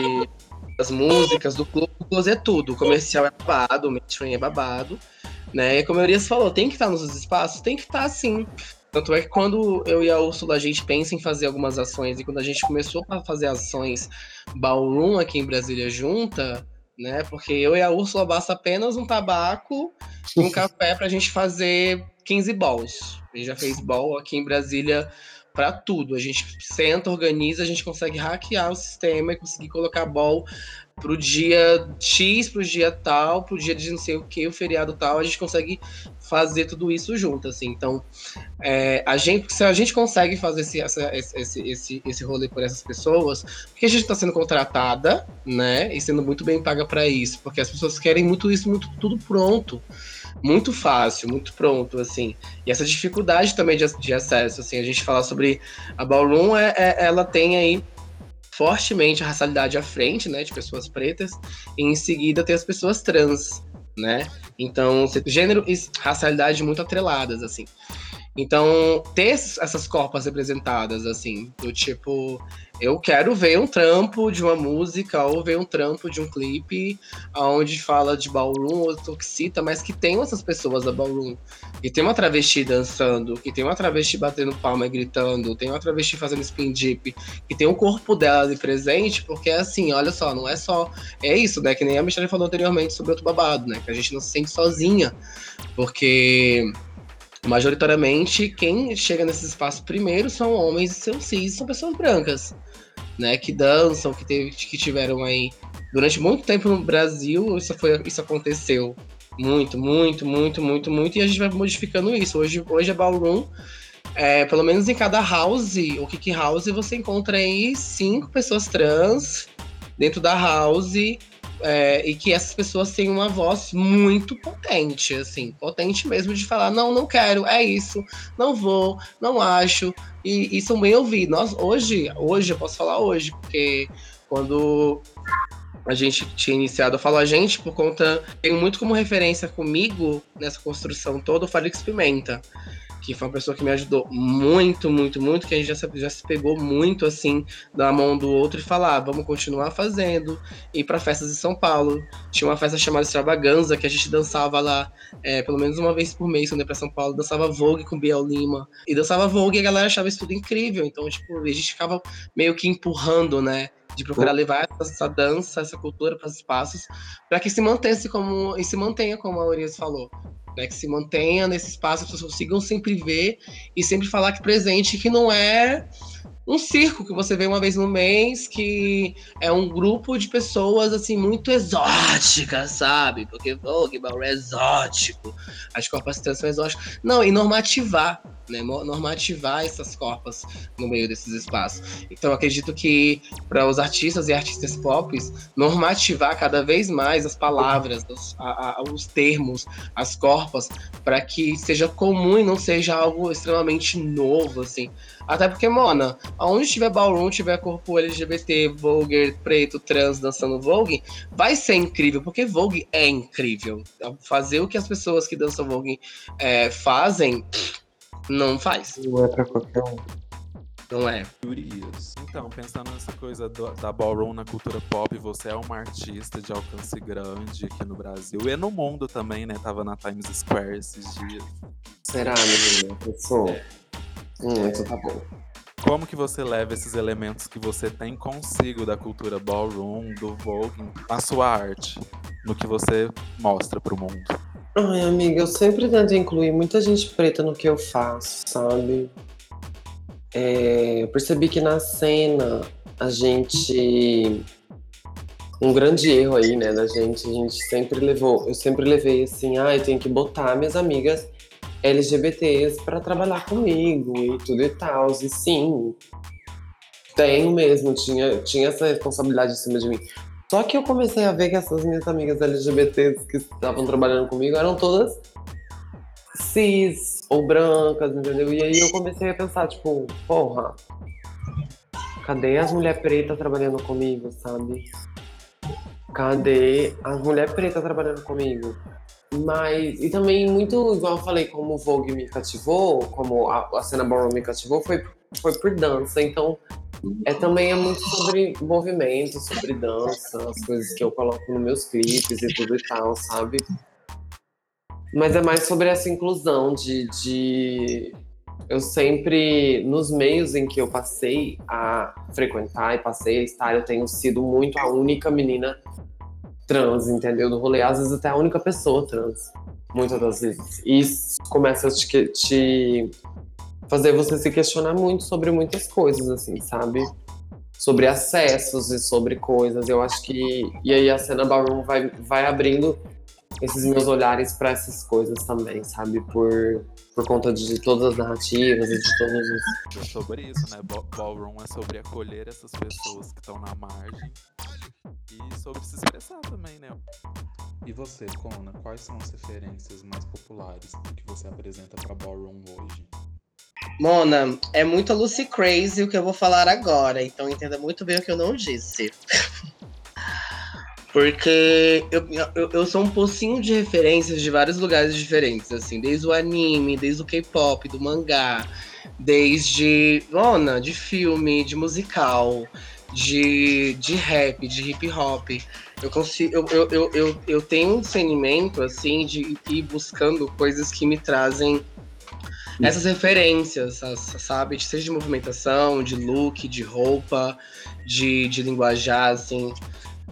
das músicas, do close, o close é tudo. O comercial é babado, o mainstream é babado, né? E como a Urias falou, tem que estar nos espaços? Tem que estar sim. Tanto é que quando eu e a Úrsula a gente pensa em fazer algumas ações, e quando a gente começou a fazer ações ballroom aqui em Brasília junta, né? Porque eu e a Úrsula basta apenas um tabaco e um café pra gente fazer 15 balls. A gente já fez ball aqui em Brasília para tudo. A gente senta, organiza, a gente consegue hackear o sistema e conseguir colocar ball pro dia X, pro dia tal, pro dia de não sei o que, o feriado tal, a gente consegue fazer tudo isso junto, assim. Então, é, a gente, se a gente consegue fazer esse, essa, esse, esse, esse rolê por essas pessoas, porque a gente está sendo contratada, né, e sendo muito bem paga para isso, porque as pessoas querem muito isso, muito tudo pronto muito fácil, muito pronto, assim. E essa dificuldade também de, de acesso, assim, a gente falar sobre a Ballroom, é, é, ela tem aí fortemente a racialidade à frente, né, de pessoas pretas, e em seguida tem as pessoas trans, né? Então, gênero e racialidade muito atreladas, assim. Então, ter essas corpas representadas, assim, do tipo, eu quero ver um trampo de uma música ou ver um trampo de um clipe onde fala de ballroom ou toxita, mas que tem essas pessoas da ballroom. E tem uma travesti dançando, que tem uma travesti batendo palma e gritando, tem uma travesti fazendo spin dip, que tem o corpo dela ali presente, porque assim, olha só, não é só. É isso, né? Que nem a Michelle falou anteriormente sobre outro babado, né? Que a gente não se sente sozinha. Porque majoritariamente quem chega nesses espaços primeiro são homens e seus cis, são pessoas brancas, né, que dançam, que, teve, que tiveram aí durante muito tempo no Brasil, isso foi isso aconteceu muito, muito, muito, muito, muito, e a gente vai modificando isso. Hoje, hoje é ballroom, é, pelo menos em cada house, o kick house, você encontra aí cinco pessoas trans dentro da house é, e que essas pessoas têm uma voz muito potente, assim, potente mesmo de falar, não, não quero, é isso, não vou, não acho, e, e são bem ouvidos. Nós, hoje, hoje, eu posso falar hoje, porque quando a gente tinha iniciado, eu falo a gente por conta, tenho muito como referência comigo nessa construção toda o Félix Pimenta que foi uma pessoa que me ajudou muito, muito, muito, que a gente já se, já se pegou muito, assim, da mão do outro e falar, ah, vamos continuar fazendo, ir para festas em São Paulo. Tinha uma festa chamada Extravaganza, que a gente dançava lá, é, pelo menos uma vez por mês, quando ia pra São Paulo, dançava Vogue com Biel Lima, e dançava Vogue e a galera achava isso tudo incrível, então, tipo, a gente ficava meio que empurrando, né, de procurar levar essa dança, essa cultura para os espaços, para que se mantenha como e se mantenha como a Urias falou, né, que se mantenha nesse espaço, as pessoas consigam sempre ver e sempre falar que presente que não é um circo que você vê uma vez no mês, que é um grupo de pessoas assim muito exóticas, sabe? Porque Vogue Ballroom é exótico, as corpas trans são exóticas. Não, e normativar, né? Normativar essas corpas no meio desses espaços. Então acredito que para os artistas e artistas pop, normativar cada vez mais as palavras, os, a, a, os termos, as corpas, para que seja comum e não seja algo extremamente novo, assim. Até porque, Mona, aonde tiver ballroom, tiver corpo LGBT, Vogue, preto, trans dançando Vogue, vai ser incrível, porque Vogue é incrível. Fazer o que as pessoas que dançam Vogue é, fazem, não faz. Não é pra qualquer um. Não é. Então, pensando nessa coisa do- da ballroom na cultura pop, você é uma artista de alcance grande aqui no Brasil e no mundo também, né? Tava na Times Square esses dias. Será, menina? Eu sou. Hum, então tá bom. Como que você leva esses elementos que você tem consigo da cultura ballroom, do Vogue, à sua arte? no que você mostra pro mundo? Ai, amiga, eu sempre tento incluir muita gente preta no que eu faço, sabe? É, eu percebi que na cena a gente. Um grande erro aí, né, da gente, a gente sempre levou. Eu sempre levei assim, ah, eu tenho que botar minhas amigas LGBTs para trabalhar comigo e tudo e tal. E sim, tenho mesmo, tinha, tinha essa responsabilidade em cima de mim. Só que eu comecei a ver que essas minhas amigas LGBTs que estavam trabalhando comigo eram todas cis ou brancas, entendeu? E aí eu comecei a pensar, tipo, porra, cadê as mulheres pretas trabalhando comigo, sabe? Cadê as mulheres pretas trabalhando comigo? Mas, e também muito, igual eu falei, como o Vogue me cativou, como a, a cena ballroom me cativou, foi, foi por dança. Então, é também é muito sobre movimento, sobre dança, as coisas que eu coloco nos meus clipes e tudo e tal, sabe? Mas é mais sobre essa inclusão de, de eu sempre, nos meios em que eu passei a frequentar e passei a estar, eu tenho sido muito a única menina trans, entendeu? Do rolê, às vezes até a única pessoa trans, muitas das vezes. E isso começa a te, te fazer você se questionar muito sobre muitas coisas, assim, sabe? Sobre acessos e sobre coisas. Eu acho que. E aí a cena Ballroom vai, vai abrindo esses meus olhares para essas coisas também, sabe? Por, por conta de todas as narrativas e de todos os. É sobre isso, né? Ballroom é sobre acolher essas pessoas que estão na margem e sobre se expressar também, né? E você, Kona, quais são as referências mais populares que você apresenta para Ballroom hoje? Mona, é muito Lucy Crazy o que eu vou falar agora, então entenda muito bem o que eu não disse. Porque eu, eu, eu, sou um pocinho de referências de vários lugares diferentes, assim, desde o anime, desde o K-pop, do mangá, desde, Mona, de filme, de musical, de, de rap, de hip hop. Eu, consigo, eu, eu, eu, eu, eu tenho um discernimento, assim, de ir buscando coisas que me trazem essas referências, sabe? Seja de movimentação, de look, de roupa, de, de linguajar, assim.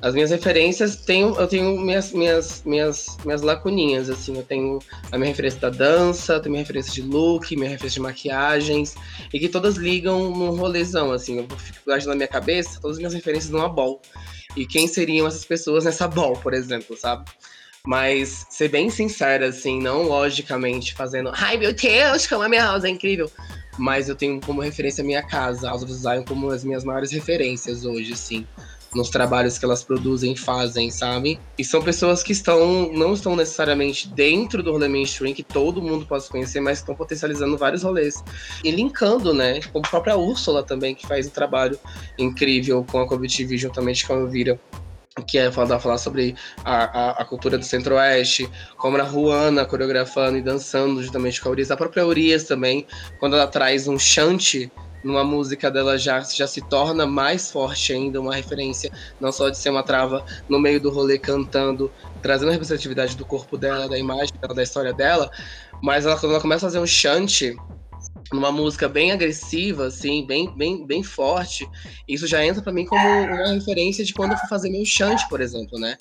As minhas referências, tenho, eu tenho minhas, minhas, minhas, minhas lacuninhas, assim. Eu tenho a minha referência da dança, tenho minha referência de look, minha referência de maquiagens, e que todas ligam num rolezão, assim. Eu fico na minha cabeça todas as minhas referências numa ball. E quem seriam essas pessoas nessa ball, por exemplo, sabe? Mas ser bem sincera, assim, não logicamente fazendo, ai meu Deus, como a minha house é incrível. Mas eu tenho como referência a minha casa, House of Zion como as minhas maiores referências hoje, assim, nos trabalhos que elas produzem e fazem, sabe? E são pessoas que estão, não estão necessariamente dentro do rolê mainstream, que todo mundo possa conhecer, mas estão potencializando vários rolês. E linkando, né? Como a própria Úrsula também, que faz um trabalho incrível com a Covid TV juntamente com a Elvira que é falar, falar sobre a, a, a, cultura do Centro-Oeste, como a Ruana coreografando e dançando justamente com a Urias, a própria Urias também, quando ela traz um chante numa música dela já, já se torna mais forte ainda, uma referência, não só de ser uma trava no meio do rolê cantando, trazendo a representatividade do corpo dela, da imagem dela, da história dela, mas ela, quando ela começa a fazer um chante, numa música bem agressiva, assim, bem, bem, bem forte, isso já entra para mim como uma referência de quando eu for fazer meu chante, por exemplo, né?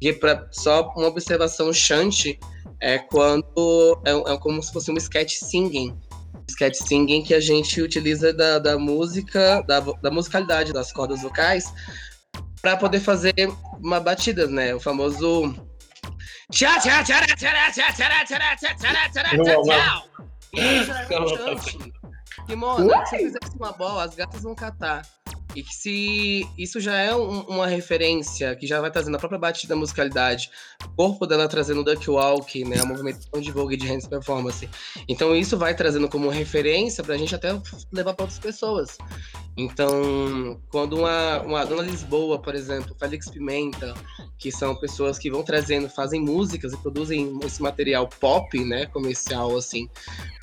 E pra, só uma observação, chante é quando é, é, como se fosse um sketch singing. Sketch singing que a gente utiliza da, da música, da, da musicalidade das cordas vocais para poder fazer uma batida, né? O famoso tchá tchá tchá tchá tchá tchá tchá tchá isso é um chante. Que, mano, se você fizesse uma bola, as gatas vão catar. E que se isso já é um, uma referência, que já vai trazendo a própria batida da musicalidade, o corpo dela trazendo o duck walk, né, a movimentação de Vogue de Hands Performance. Então isso vai trazendo como referência pra gente até levar para outras pessoas. Então, quando uma, uma Dona Lisboa, por exemplo, Félix Pimenta, que são pessoas que vão trazendo, fazem músicas e produzem esse material pop, né, comercial, assim,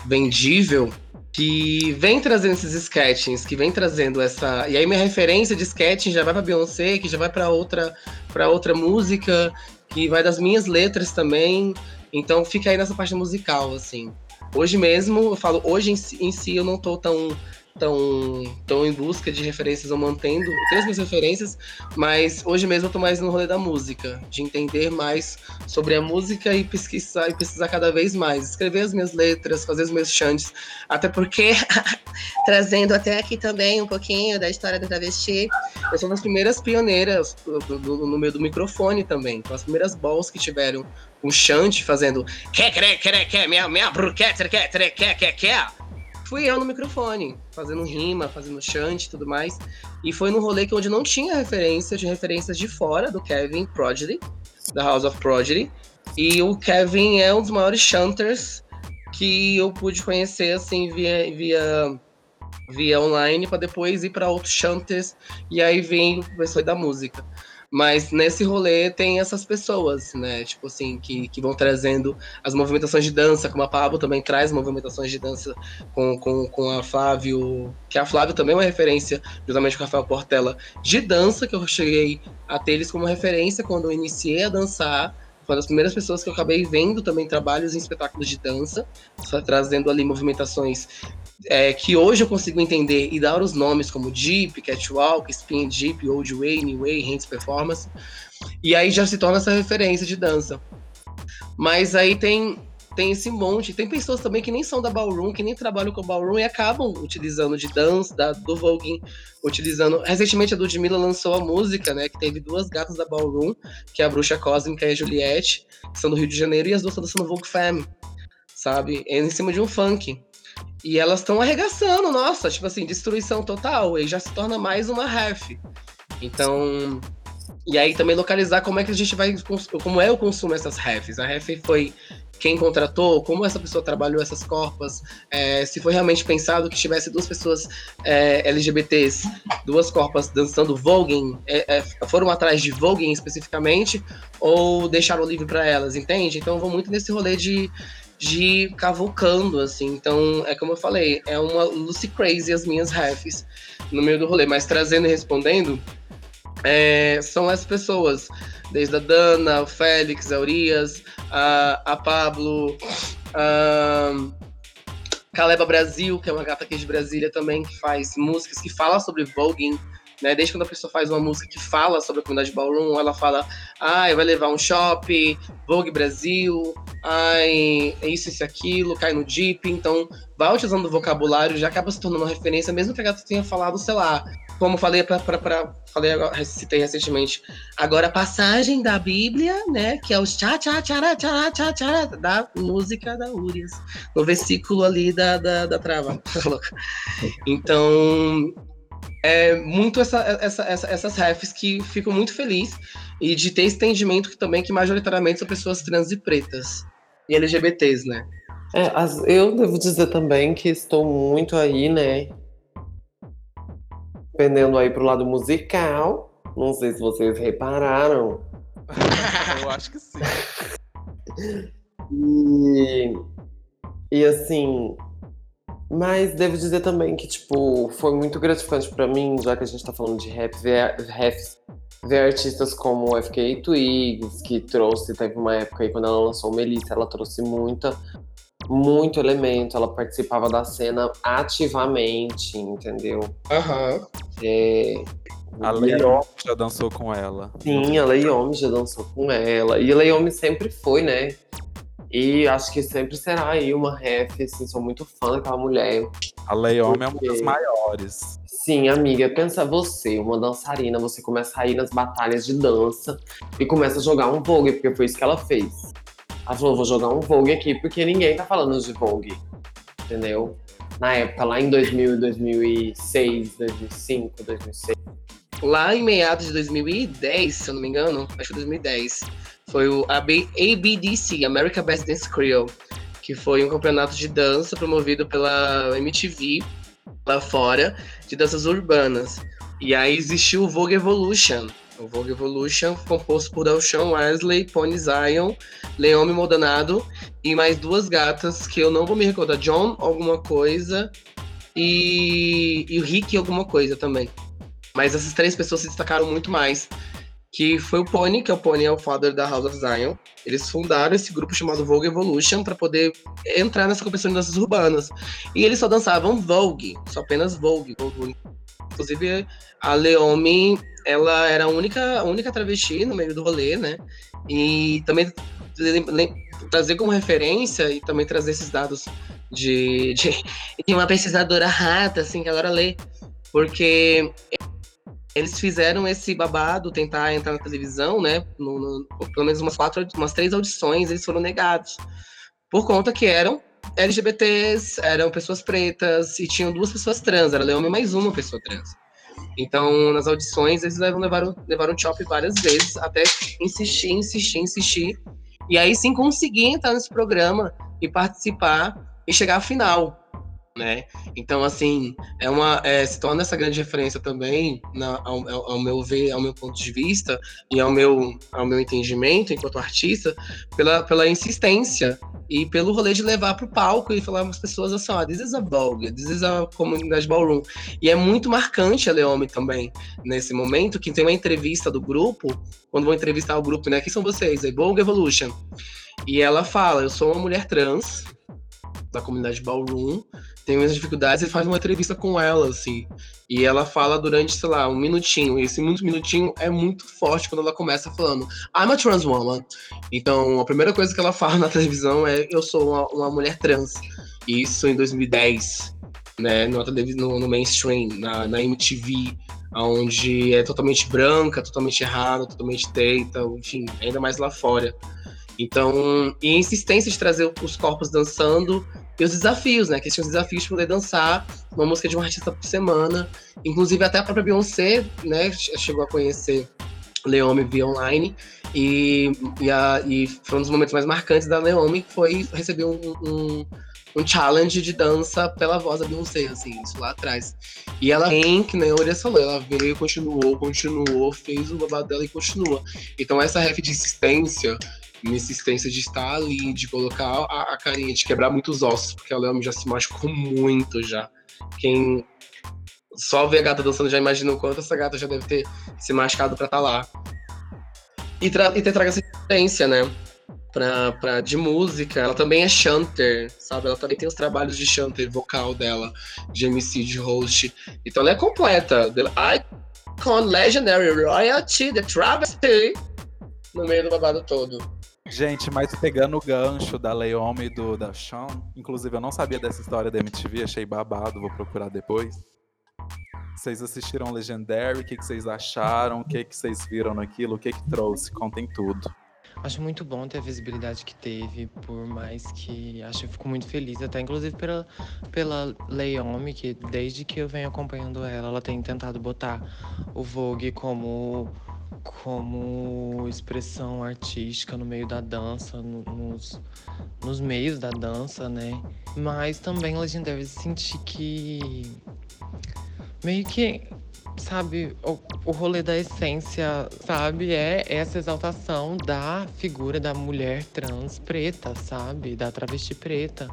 vendível, que vem trazendo esses sketchings, que vem trazendo essa. E aí minha referência de sketching já vai para Beyoncé, que já vai para outra para outra música, que vai das minhas letras também. Então fica aí nessa parte musical, assim. Hoje mesmo, eu falo, hoje em si, em si eu não tô tão tão, tão em busca de referências ou mantendo. Eu tenho as minhas referências, mas hoje mesmo eu tô mais no rolê da música, de entender mais sobre a música e pesquisar e pesquisar cada vez mais, escrever as minhas letras, fazer os meus chantes, até porque trazendo até aqui também um pouquinho da história do travesti, eu sou uma das primeiras pioneiras no meio do microfone também, então as primeiras balls que tiveram um chante fazendo quer, quer, quer, quer, minha, minha bruquete, quer, quer, quer, quer, quer. Fui eu no microfone, fazendo rima, fazendo chante e tudo mais. E foi num rolê que onde não tinha referência, de referências de fora do Kevin Prodigy, da House of Prodigy. E o Kevin é um dos maiores chanters que eu pude conhecer assim via via via online para depois ir para outros chanters e aí vem o professor da música. Mas nesse rolê tem essas pessoas, né? Tipo assim, que, que vão trazendo as movimentações de dança, como a Pablo também traz movimentações de dança com, com, com a Flávio, que a Flávio também é uma referência, justamente com o Rafael Portela, de dança, que eu cheguei a ter eles como referência quando eu iniciei a dançar. Foi uma das primeiras pessoas que eu acabei vendo também trabalhos em espetáculos de dança, trazendo ali movimentações é, que hoje eu consigo entender e dar os nomes como Deep, Catwalk, Spin Deep, Old Way, New Way, Hands Performance. E aí já se torna essa referência de dança. Mas aí tem tem esse monte. Tem pessoas também que nem são da Ballroom, que nem trabalham com Ballroom e acabam utilizando de dança, da, do Voguing, utilizando. Recentemente a Ludmilla lançou a música, né? Que teve duas gatas da Ballroom, que é a Bruxa Cósmica e a Juliette, que são do Rio de Janeiro, e as duas estão dançando Vogue Femme, sabe? É em cima de um funk. E elas estão arregaçando, nossa, tipo assim, destruição total. E já se torna mais uma ref. Então. E aí também localizar como é que a gente vai. Como é o consumo dessas refs. A ref foi quem contratou, como essa pessoa trabalhou essas corpas, é, se foi realmente pensado que tivesse duas pessoas é, LGBTs, duas corpas dançando voguing, é, é, foram atrás de voguing especificamente, ou deixaram livre para elas, entende? Então eu vou muito nesse rolê de de cavucando, assim. Então, é como eu falei, é uma Lucy Crazy as minhas refs no meio do rolê. Mas trazendo e respondendo, é, são as pessoas, desde a Dana, o Félix, a Urias, a, a Pablo, a Caleba Brasil, que é uma gata aqui de Brasília também, que faz músicas que falam sobre voguing, né? Desde quando a pessoa faz uma música que fala sobre a comunidade ballroom, ela fala, ai, vai levar um shopping, Vogue Brasil, ai, isso, isso, aquilo, cai no Jeep. Então, vai utilizando o vocabulário, já acaba se tornando uma referência, mesmo que a gata tenha falado, sei lá, como falei para falei agora, citei recentemente, agora a passagem da Bíblia, né, que é o tchá tchá tchá tchá tchá tchá da música da Urias, no versículo ali da, da, da trava. então, é muito essa, essa, essa, essas refs que fico muito feliz e de ter que também que majoritariamente são pessoas trans e pretas e LGBTs, né? É, as, eu devo dizer também que estou muito aí, né? Pendendo aí pro lado musical. Não sei se vocês repararam. Eu acho que sim. E, e assim, mas devo dizer também que, tipo, foi muito gratificante pra mim, já que a gente tá falando de rap, ver, rap, ver artistas como o FK Twigs, que trouxe, teve uma época aí quando ela lançou Melissa, ela trouxe muita, muito elemento, ela participava da cena ativamente, entendeu? Aham. Uhum. É, a Leiomi já dançou com ela. Sim, a Leiomi já dançou com ela. E a Leiomi sempre foi, né? E acho que sempre será aí uma ref, assim, sou muito fã daquela mulher. A Leome é uma das maiores. Sim, amiga, pensa você, uma dançarina, você começa a ir nas batalhas de dança e começa a jogar um Vogue, porque foi isso que ela fez. Ela falou, vou jogar um Vogue aqui, porque ninguém tá falando de Vogue, entendeu? Na época, lá em 2000, 2006, 2005, 2006. Lá em meados de 2010, se eu não me engano, acho que 2010, foi o ABDC, American Best Dance Crew, que foi um campeonato de dança promovido pela MTV lá fora, de danças urbanas. E aí existiu o Vogue Evolution. O Vogue Evolution, composto por Alshon Wesley, Pony Zion, Leome Modonado e mais duas gatas que eu não vou me recordar. John alguma coisa e, e o Rick alguma coisa também. Mas essas três pessoas se destacaram muito mais que foi o Pony, que é o Pony é o father da House of Zion. Eles fundaram esse grupo chamado Vogue Evolution para poder entrar nessa competição de danças urbanas. E eles só dançavam Vogue, só apenas Vogue. Vogue. Inclusive, a Leomi, ela era a única, a única travesti no meio do rolê, né? E também trazer como referência e também trazer esses dados de, de, de uma pesquisadora rata, assim, que adora ler, porque eles fizeram esse babado, tentar entrar na televisão, né? No, no, pelo menos umas quatro, umas três audições, eles foram negados. Por conta que eram LGBTs, eram pessoas pretas e tinham duas pessoas trans, era Leome mais uma pessoa trans. Então, nas audições, eles levaram, levaram, chop várias vezes, até insistir, insistir, insistir. E aí sim conseguir entrar nesse programa e participar e chegar à final né? Então, assim, é uma, é, se torna essa grande referência também, na, ao, ao, meu ver, ao meu ponto de vista e ao meu, ao meu entendimento enquanto artista, pela, pela insistência e pelo rolê de levar para o palco e falar para as pessoas assim, ó, this is a Vogue, this is a comunidade ballroom. E é muito marcante a Leome também, nesse momento, que tem uma entrevista do grupo, quando vão entrevistar o grupo, né, quem são vocês? É Vogue Evolution. E ela fala, eu sou uma mulher trans, da comunidade ballroom, tem umas dificuldades, ele faz uma entrevista com ela, assim. E ela fala durante, sei lá, um minutinho. E esse minutinho é muito forte quando ela começa falando I'm a trans woman. Então, a primeira coisa que ela fala na televisão é eu sou uma, uma mulher trans. Isso em 2010, né? No, no, no mainstream, na, na MTV, onde é totalmente branca, totalmente errada, totalmente teita, enfim, ainda mais lá fora. Então, e a insistência de trazer os corpos dançando e os desafios, né? Que tinham os desafios de poder dançar uma música de um artista por semana. Inclusive, até a própria Beyoncé, né? Chegou a conhecer Leome via online. E, e, a, e foi um dos momentos mais marcantes da Leome, que foi receber um, um, um challenge de dança pela voz da Beyoncé, assim, isso lá atrás. E ela vem, que nem a Aurea falou, ela veio, continuou, continuou, fez o babado dela e continua. Então essa ref de insistência insistência de estar ali, de colocar a, a carinha, de quebrar muitos ossos, porque a Leomi já se machucou muito já. Quem só vê a gata dançando já imagina o quanto essa gata já deve ter se machucado pra estar tá lá. E, e ter trago essa insistência, né? Pra, pra, de música, ela também é chanter, sabe? Ela também tem os trabalhos de chanter vocal dela, de MC, de host. Então ela é completa. Icon, Legendary, Royalty, The Travesty, no meio do babado todo. Gente, mas pegando o gancho da Leome e do da Sean, inclusive eu não sabia dessa história da MTV, achei babado, vou procurar depois. Vocês assistiram Legendary, o que, que vocês acharam, o que, que vocês viram naquilo, o que, que trouxe, contem tudo. Acho muito bom ter a visibilidade que teve, por mais que acho que fico muito feliz, até inclusive pela, pela Leome, que desde que eu venho acompanhando ela, ela tem tentado botar o Vogue como como expressão artística no meio da dança, no, nos, nos meios da dança, né? Mas também Legendary senti que meio que sabe, o, o rolê da essência, sabe, é essa exaltação da figura da mulher trans preta, sabe, da travesti preta.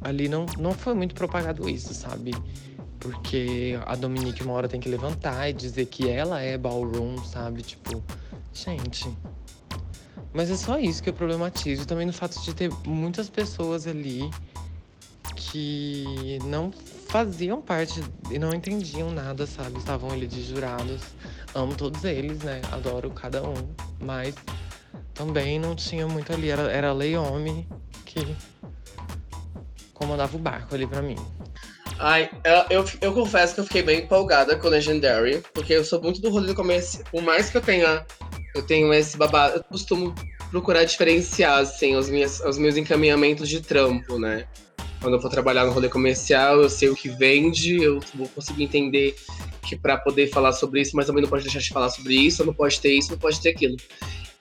Ali não, não foi muito propagado isso, sabe? Porque a Dominique uma hora tem que levantar e dizer que ela é ballroom, sabe? Tipo, gente. Mas é só isso que eu problematizo. Também no fato de ter muitas pessoas ali que não faziam parte e não entendiam nada, sabe? Estavam ali de jurados. Amo todos eles, né? Adoro cada um. Mas também não tinha muito ali. Era, era a Leome que comandava o barco ali para mim. Ai, eu, eu, eu, confesso que eu fiquei bem empolgada com Legendary, porque eu sou muito do rolê do começo. Por mais que eu tenha, eu tenho esse babado, eu costumo procurar diferenciar, assim, os, minhas, os meus encaminhamentos de trampo, né? Quando eu for trabalhar no rolê comercial, eu sei o que vende, eu vou conseguir entender que para poder falar sobre isso, mas também não pode deixar de falar sobre isso, não pode ter isso, não pode ter aquilo.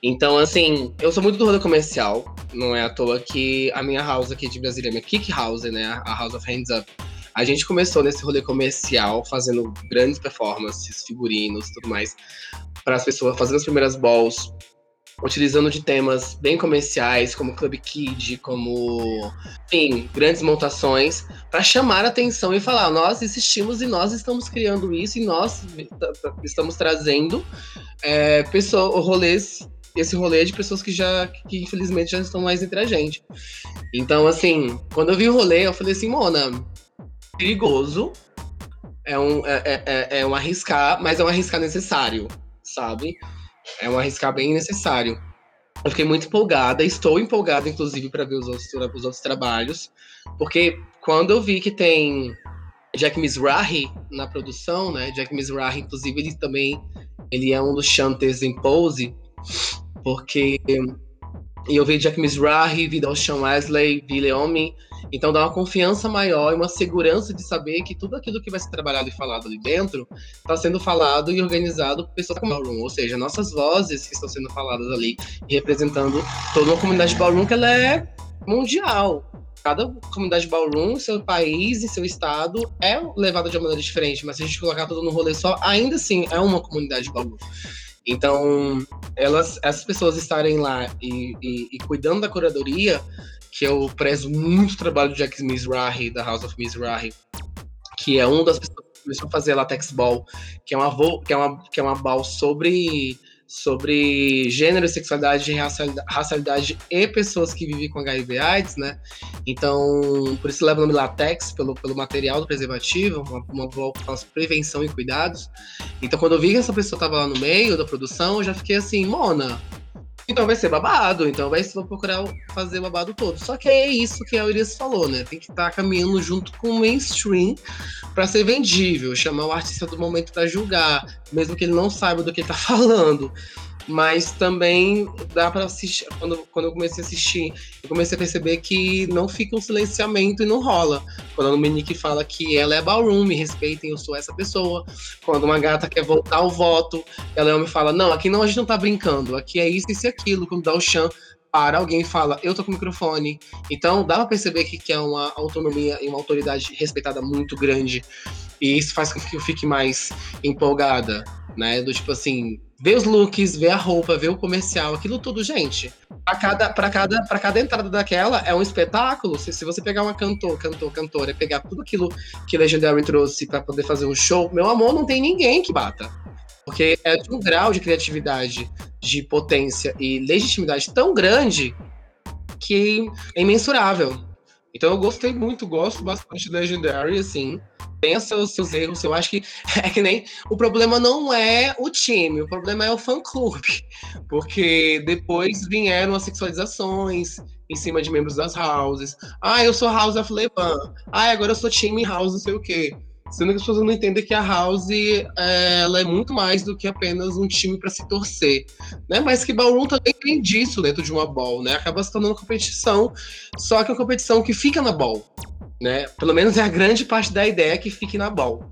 Então, assim, eu sou muito do rolê comercial, não é à toa que a minha house aqui de Brasília, minha Kick House, né, a House of Hands Up, a gente começou nesse rolê comercial, fazendo grandes performances, figurinos tudo mais, para as pessoas, fazendo as primeiras balls utilizando de temas bem comerciais, como Club Kid, como, enfim, grandes montações, para chamar a atenção e falar: nós existimos e nós estamos criando isso e nós estamos trazendo é, pessoas, rolês, esse rolê de pessoas que já, que infelizmente já estão mais entre a gente. Então, assim, quando eu vi o rolê, eu falei assim, Mona, perigoso, é um, é, é, é, é um arriscar, mas é um arriscar necessário, sabe? É um arriscar bem necessário. Eu fiquei muito empolgada, estou empolgada, inclusive, para ver os outros, os outros trabalhos, porque quando eu vi que tem Jack Mizrahi na produção, né? Jack Mizrahi, inclusive, ele também ele é um dos chanters em Pose, porque eu vi Jack Mizrahi, vi Sean Wesley, vi Leomi, então dá uma confiança maior e uma segurança de saber que tudo aquilo que vai ser trabalhado e falado ali dentro está sendo falado e organizado por pessoas como Ballroom, ou seja, nossas vozes que estão sendo faladas ali, representando toda uma comunidade Ballroom que ela é mundial. Cada comunidade Ballroom, seu país e seu estado é levada de uma maneira diferente, mas se a gente colocar tudo no rolê só, ainda assim é uma comunidade Ballroom. Então, elas, essas pessoas estarem lá e, e, e cuidando da curadoria que eu prezo muito o trabalho do Jack Mizrahi, da House of Mizrahi, que é uma das pessoas que começou a fazer a Latex Ball, que é uma, que é uma, que é uma ball sobre, sobre gênero, sexualidade, racialidade e pessoas que vivem com HIV AIDS, né? Então, por isso leva o nome Latex, pelo, pelo material do preservativo, uma, uma sobre prevenção e cuidados. Então, quando eu vi que essa pessoa estava lá no meio da produção, eu já fiquei assim, Mona, então vai ser babado, então vai vou procurar fazer babado todo. Só que é isso que a Urias falou, né? Tem que estar tá caminhando junto com o mainstream para ser vendível, chamar o artista do momento para julgar, mesmo que ele não saiba do que ele tá falando mas também dá para assistir. Quando, quando eu comecei a assistir, eu comecei a perceber que não fica um silenciamento e não rola. Quando a Dominique fala que ela é ballroom, me respeitem, eu sou essa pessoa. Quando uma gata quer voltar ao voto, ela me fala: não, aqui não, a gente não tá brincando, aqui é isso, isso e aquilo. Quando dá o chão, para alguém fala, eu tô com o microfone. Então dá pra perceber que, que é uma autonomia e uma autoridade respeitada muito grande. E isso faz com que eu fique mais empolgada, né? Do tipo assim, ver os looks, ver a roupa, ver o comercial, aquilo tudo, gente. Cada, pra cada, pra cada entrada daquela é um espetáculo. Se, se você pegar uma cantor, cantor, cantora e pegar tudo aquilo que Legendary trouxe para poder fazer um show, meu amor, não tem ninguém que bata. Porque é de um grau de criatividade, de potência e legitimidade tão grande que é imensurável. Então eu gostei muito, gosto bastante de Legendary, assim pensa os seus erros. Eu acho que é que nem. O problema não é o time, o problema é o fã-clube. Porque depois vieram as sexualizações em cima de membros das houses. Ah, eu sou House of Levan. Ah, agora eu sou time House, não sei o quê. Sendo que as pessoas não entendem que a House é, ela é muito mais do que apenas um time para se torcer. Né? Mas que Ballroom também tem disso dentro de uma ball, né? Acaba se tornando competição, só que é uma competição que fica na ball né? Pelo menos é a grande parte da ideia que fique na ball.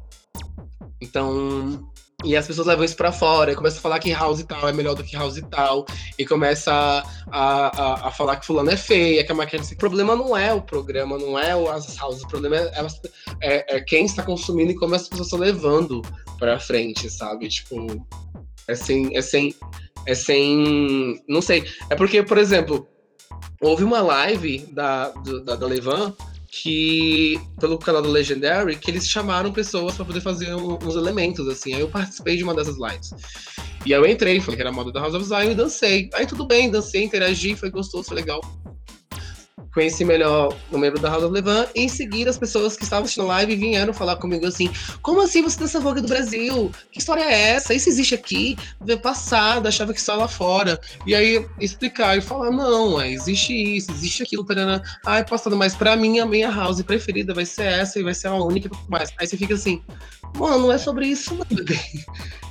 Então, e as pessoas levam isso para fora, e começam a falar que house e tal é melhor do que house e tal, e começa a, a, a falar que fulano é feia, que é maquiagem. O problema não é o programa, não é as houses, o problema é, é, é quem está consumindo e como as pessoas estão levando para frente, sabe? Tipo, é sem, é sem, é sem, não sei. É porque, por exemplo, houve uma live da, da, da Levan que pelo canal do Legendary que eles chamaram pessoas para poder fazer uns elementos assim. Aí eu participei de uma dessas lives. E aí eu entrei, falei que era a moda da House of Zion e dancei. Aí tudo bem, dancei, interagi, foi gostoso, foi legal conheci melhor o membro da House of Levan, e em seguida as pessoas que estavam assistindo live vieram falar comigo assim: como assim você dança Vogue do Brasil? Que história é essa? Isso existe aqui? Ver passada, achava que só lá fora. E aí explicar e falar: não, é, existe isso, existe aquilo, tarana. Ai, passando, mas pra mim a minha house preferida vai ser essa e vai ser a única mais. Aí você fica assim, mano, não é sobre isso, não, bebê.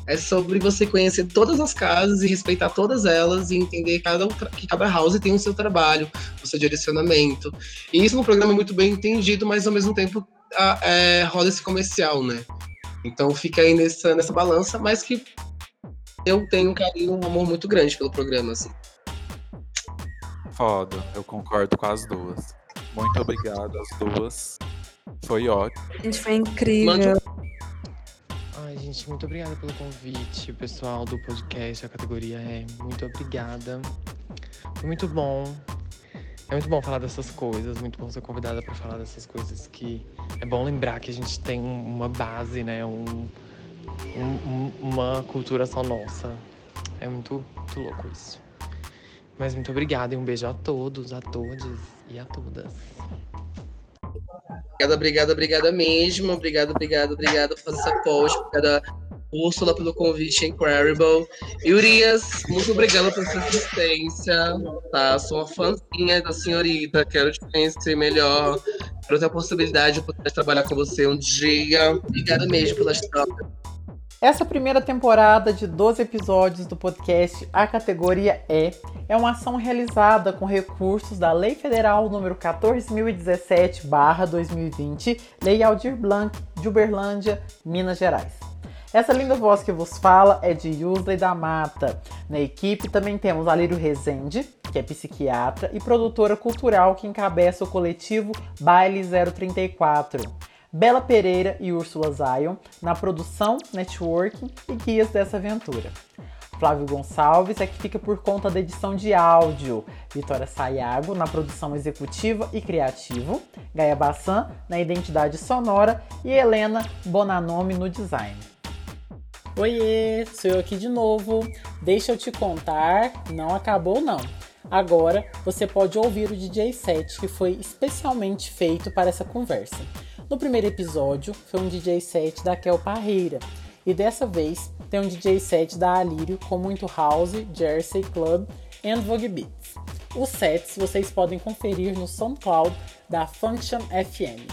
É sobre você conhecer todas as casas e respeitar todas elas e entender cada, que cada house tem o seu trabalho, o seu direcionamento. E isso no programa é muito bem entendido, mas ao mesmo tempo a, é, rola esse comercial, né? Então fica aí nessa, nessa balança, mas que eu tenho um carinho, um amor muito grande pelo programa, assim. Foda, eu concordo com as duas. Muito obrigado às duas. Foi ótimo. Gente, foi incrível. Ai, gente, muito obrigada pelo convite, pessoal do podcast. A categoria é muito obrigada. Foi muito bom. É muito bom falar dessas coisas, muito bom ser convidada para falar dessas coisas que é bom lembrar que a gente tem uma base, né? Um, um, uma cultura só nossa. É muito, muito louco isso. Mas muito obrigada e um beijo a todos, a todas e a todas. Obrigada, obrigada, obrigada mesmo. Obrigado, obrigado, obrigado por fazer essa post. Obrigada, Úrsula, pelo convite incredible. E Urias, muito obrigada pela sua assistência. Tá? Sou uma fãzinha da senhorita. Quero te conhecer melhor. Quero ter a possibilidade de poder trabalhar com você um dia. Obrigada mesmo pelas trocas. Essa primeira temporada de 12 episódios do podcast A Categoria E é uma ação realizada com recursos da Lei Federal número 14.017/2020, Lei Aldir Blanc, de Uberlândia, Minas Gerais. Essa linda voz que vos fala é de Yusley da Mata. Na equipe também temos Alírio Rezende, que é psiquiatra e produtora cultural que encabeça o coletivo Baile 034. Bela Pereira e Úrsula Zion na produção, networking e guias dessa aventura. Flávio Gonçalves é que fica por conta da edição de áudio, Vitória Sayago na produção executiva e criativo, Gaia Bassan na identidade sonora e Helena Bonanome no design. Oiê, sou eu aqui de novo. Deixa eu te contar, não acabou não. Agora você pode ouvir o DJ set que foi especialmente feito para essa conversa. No primeiro episódio foi um DJ set da Kel Parreira e dessa vez tem um DJ set da Alírio com muito house, Jersey Club e Vogue Beats. Os sets vocês podem conferir no SoundCloud da Function FM.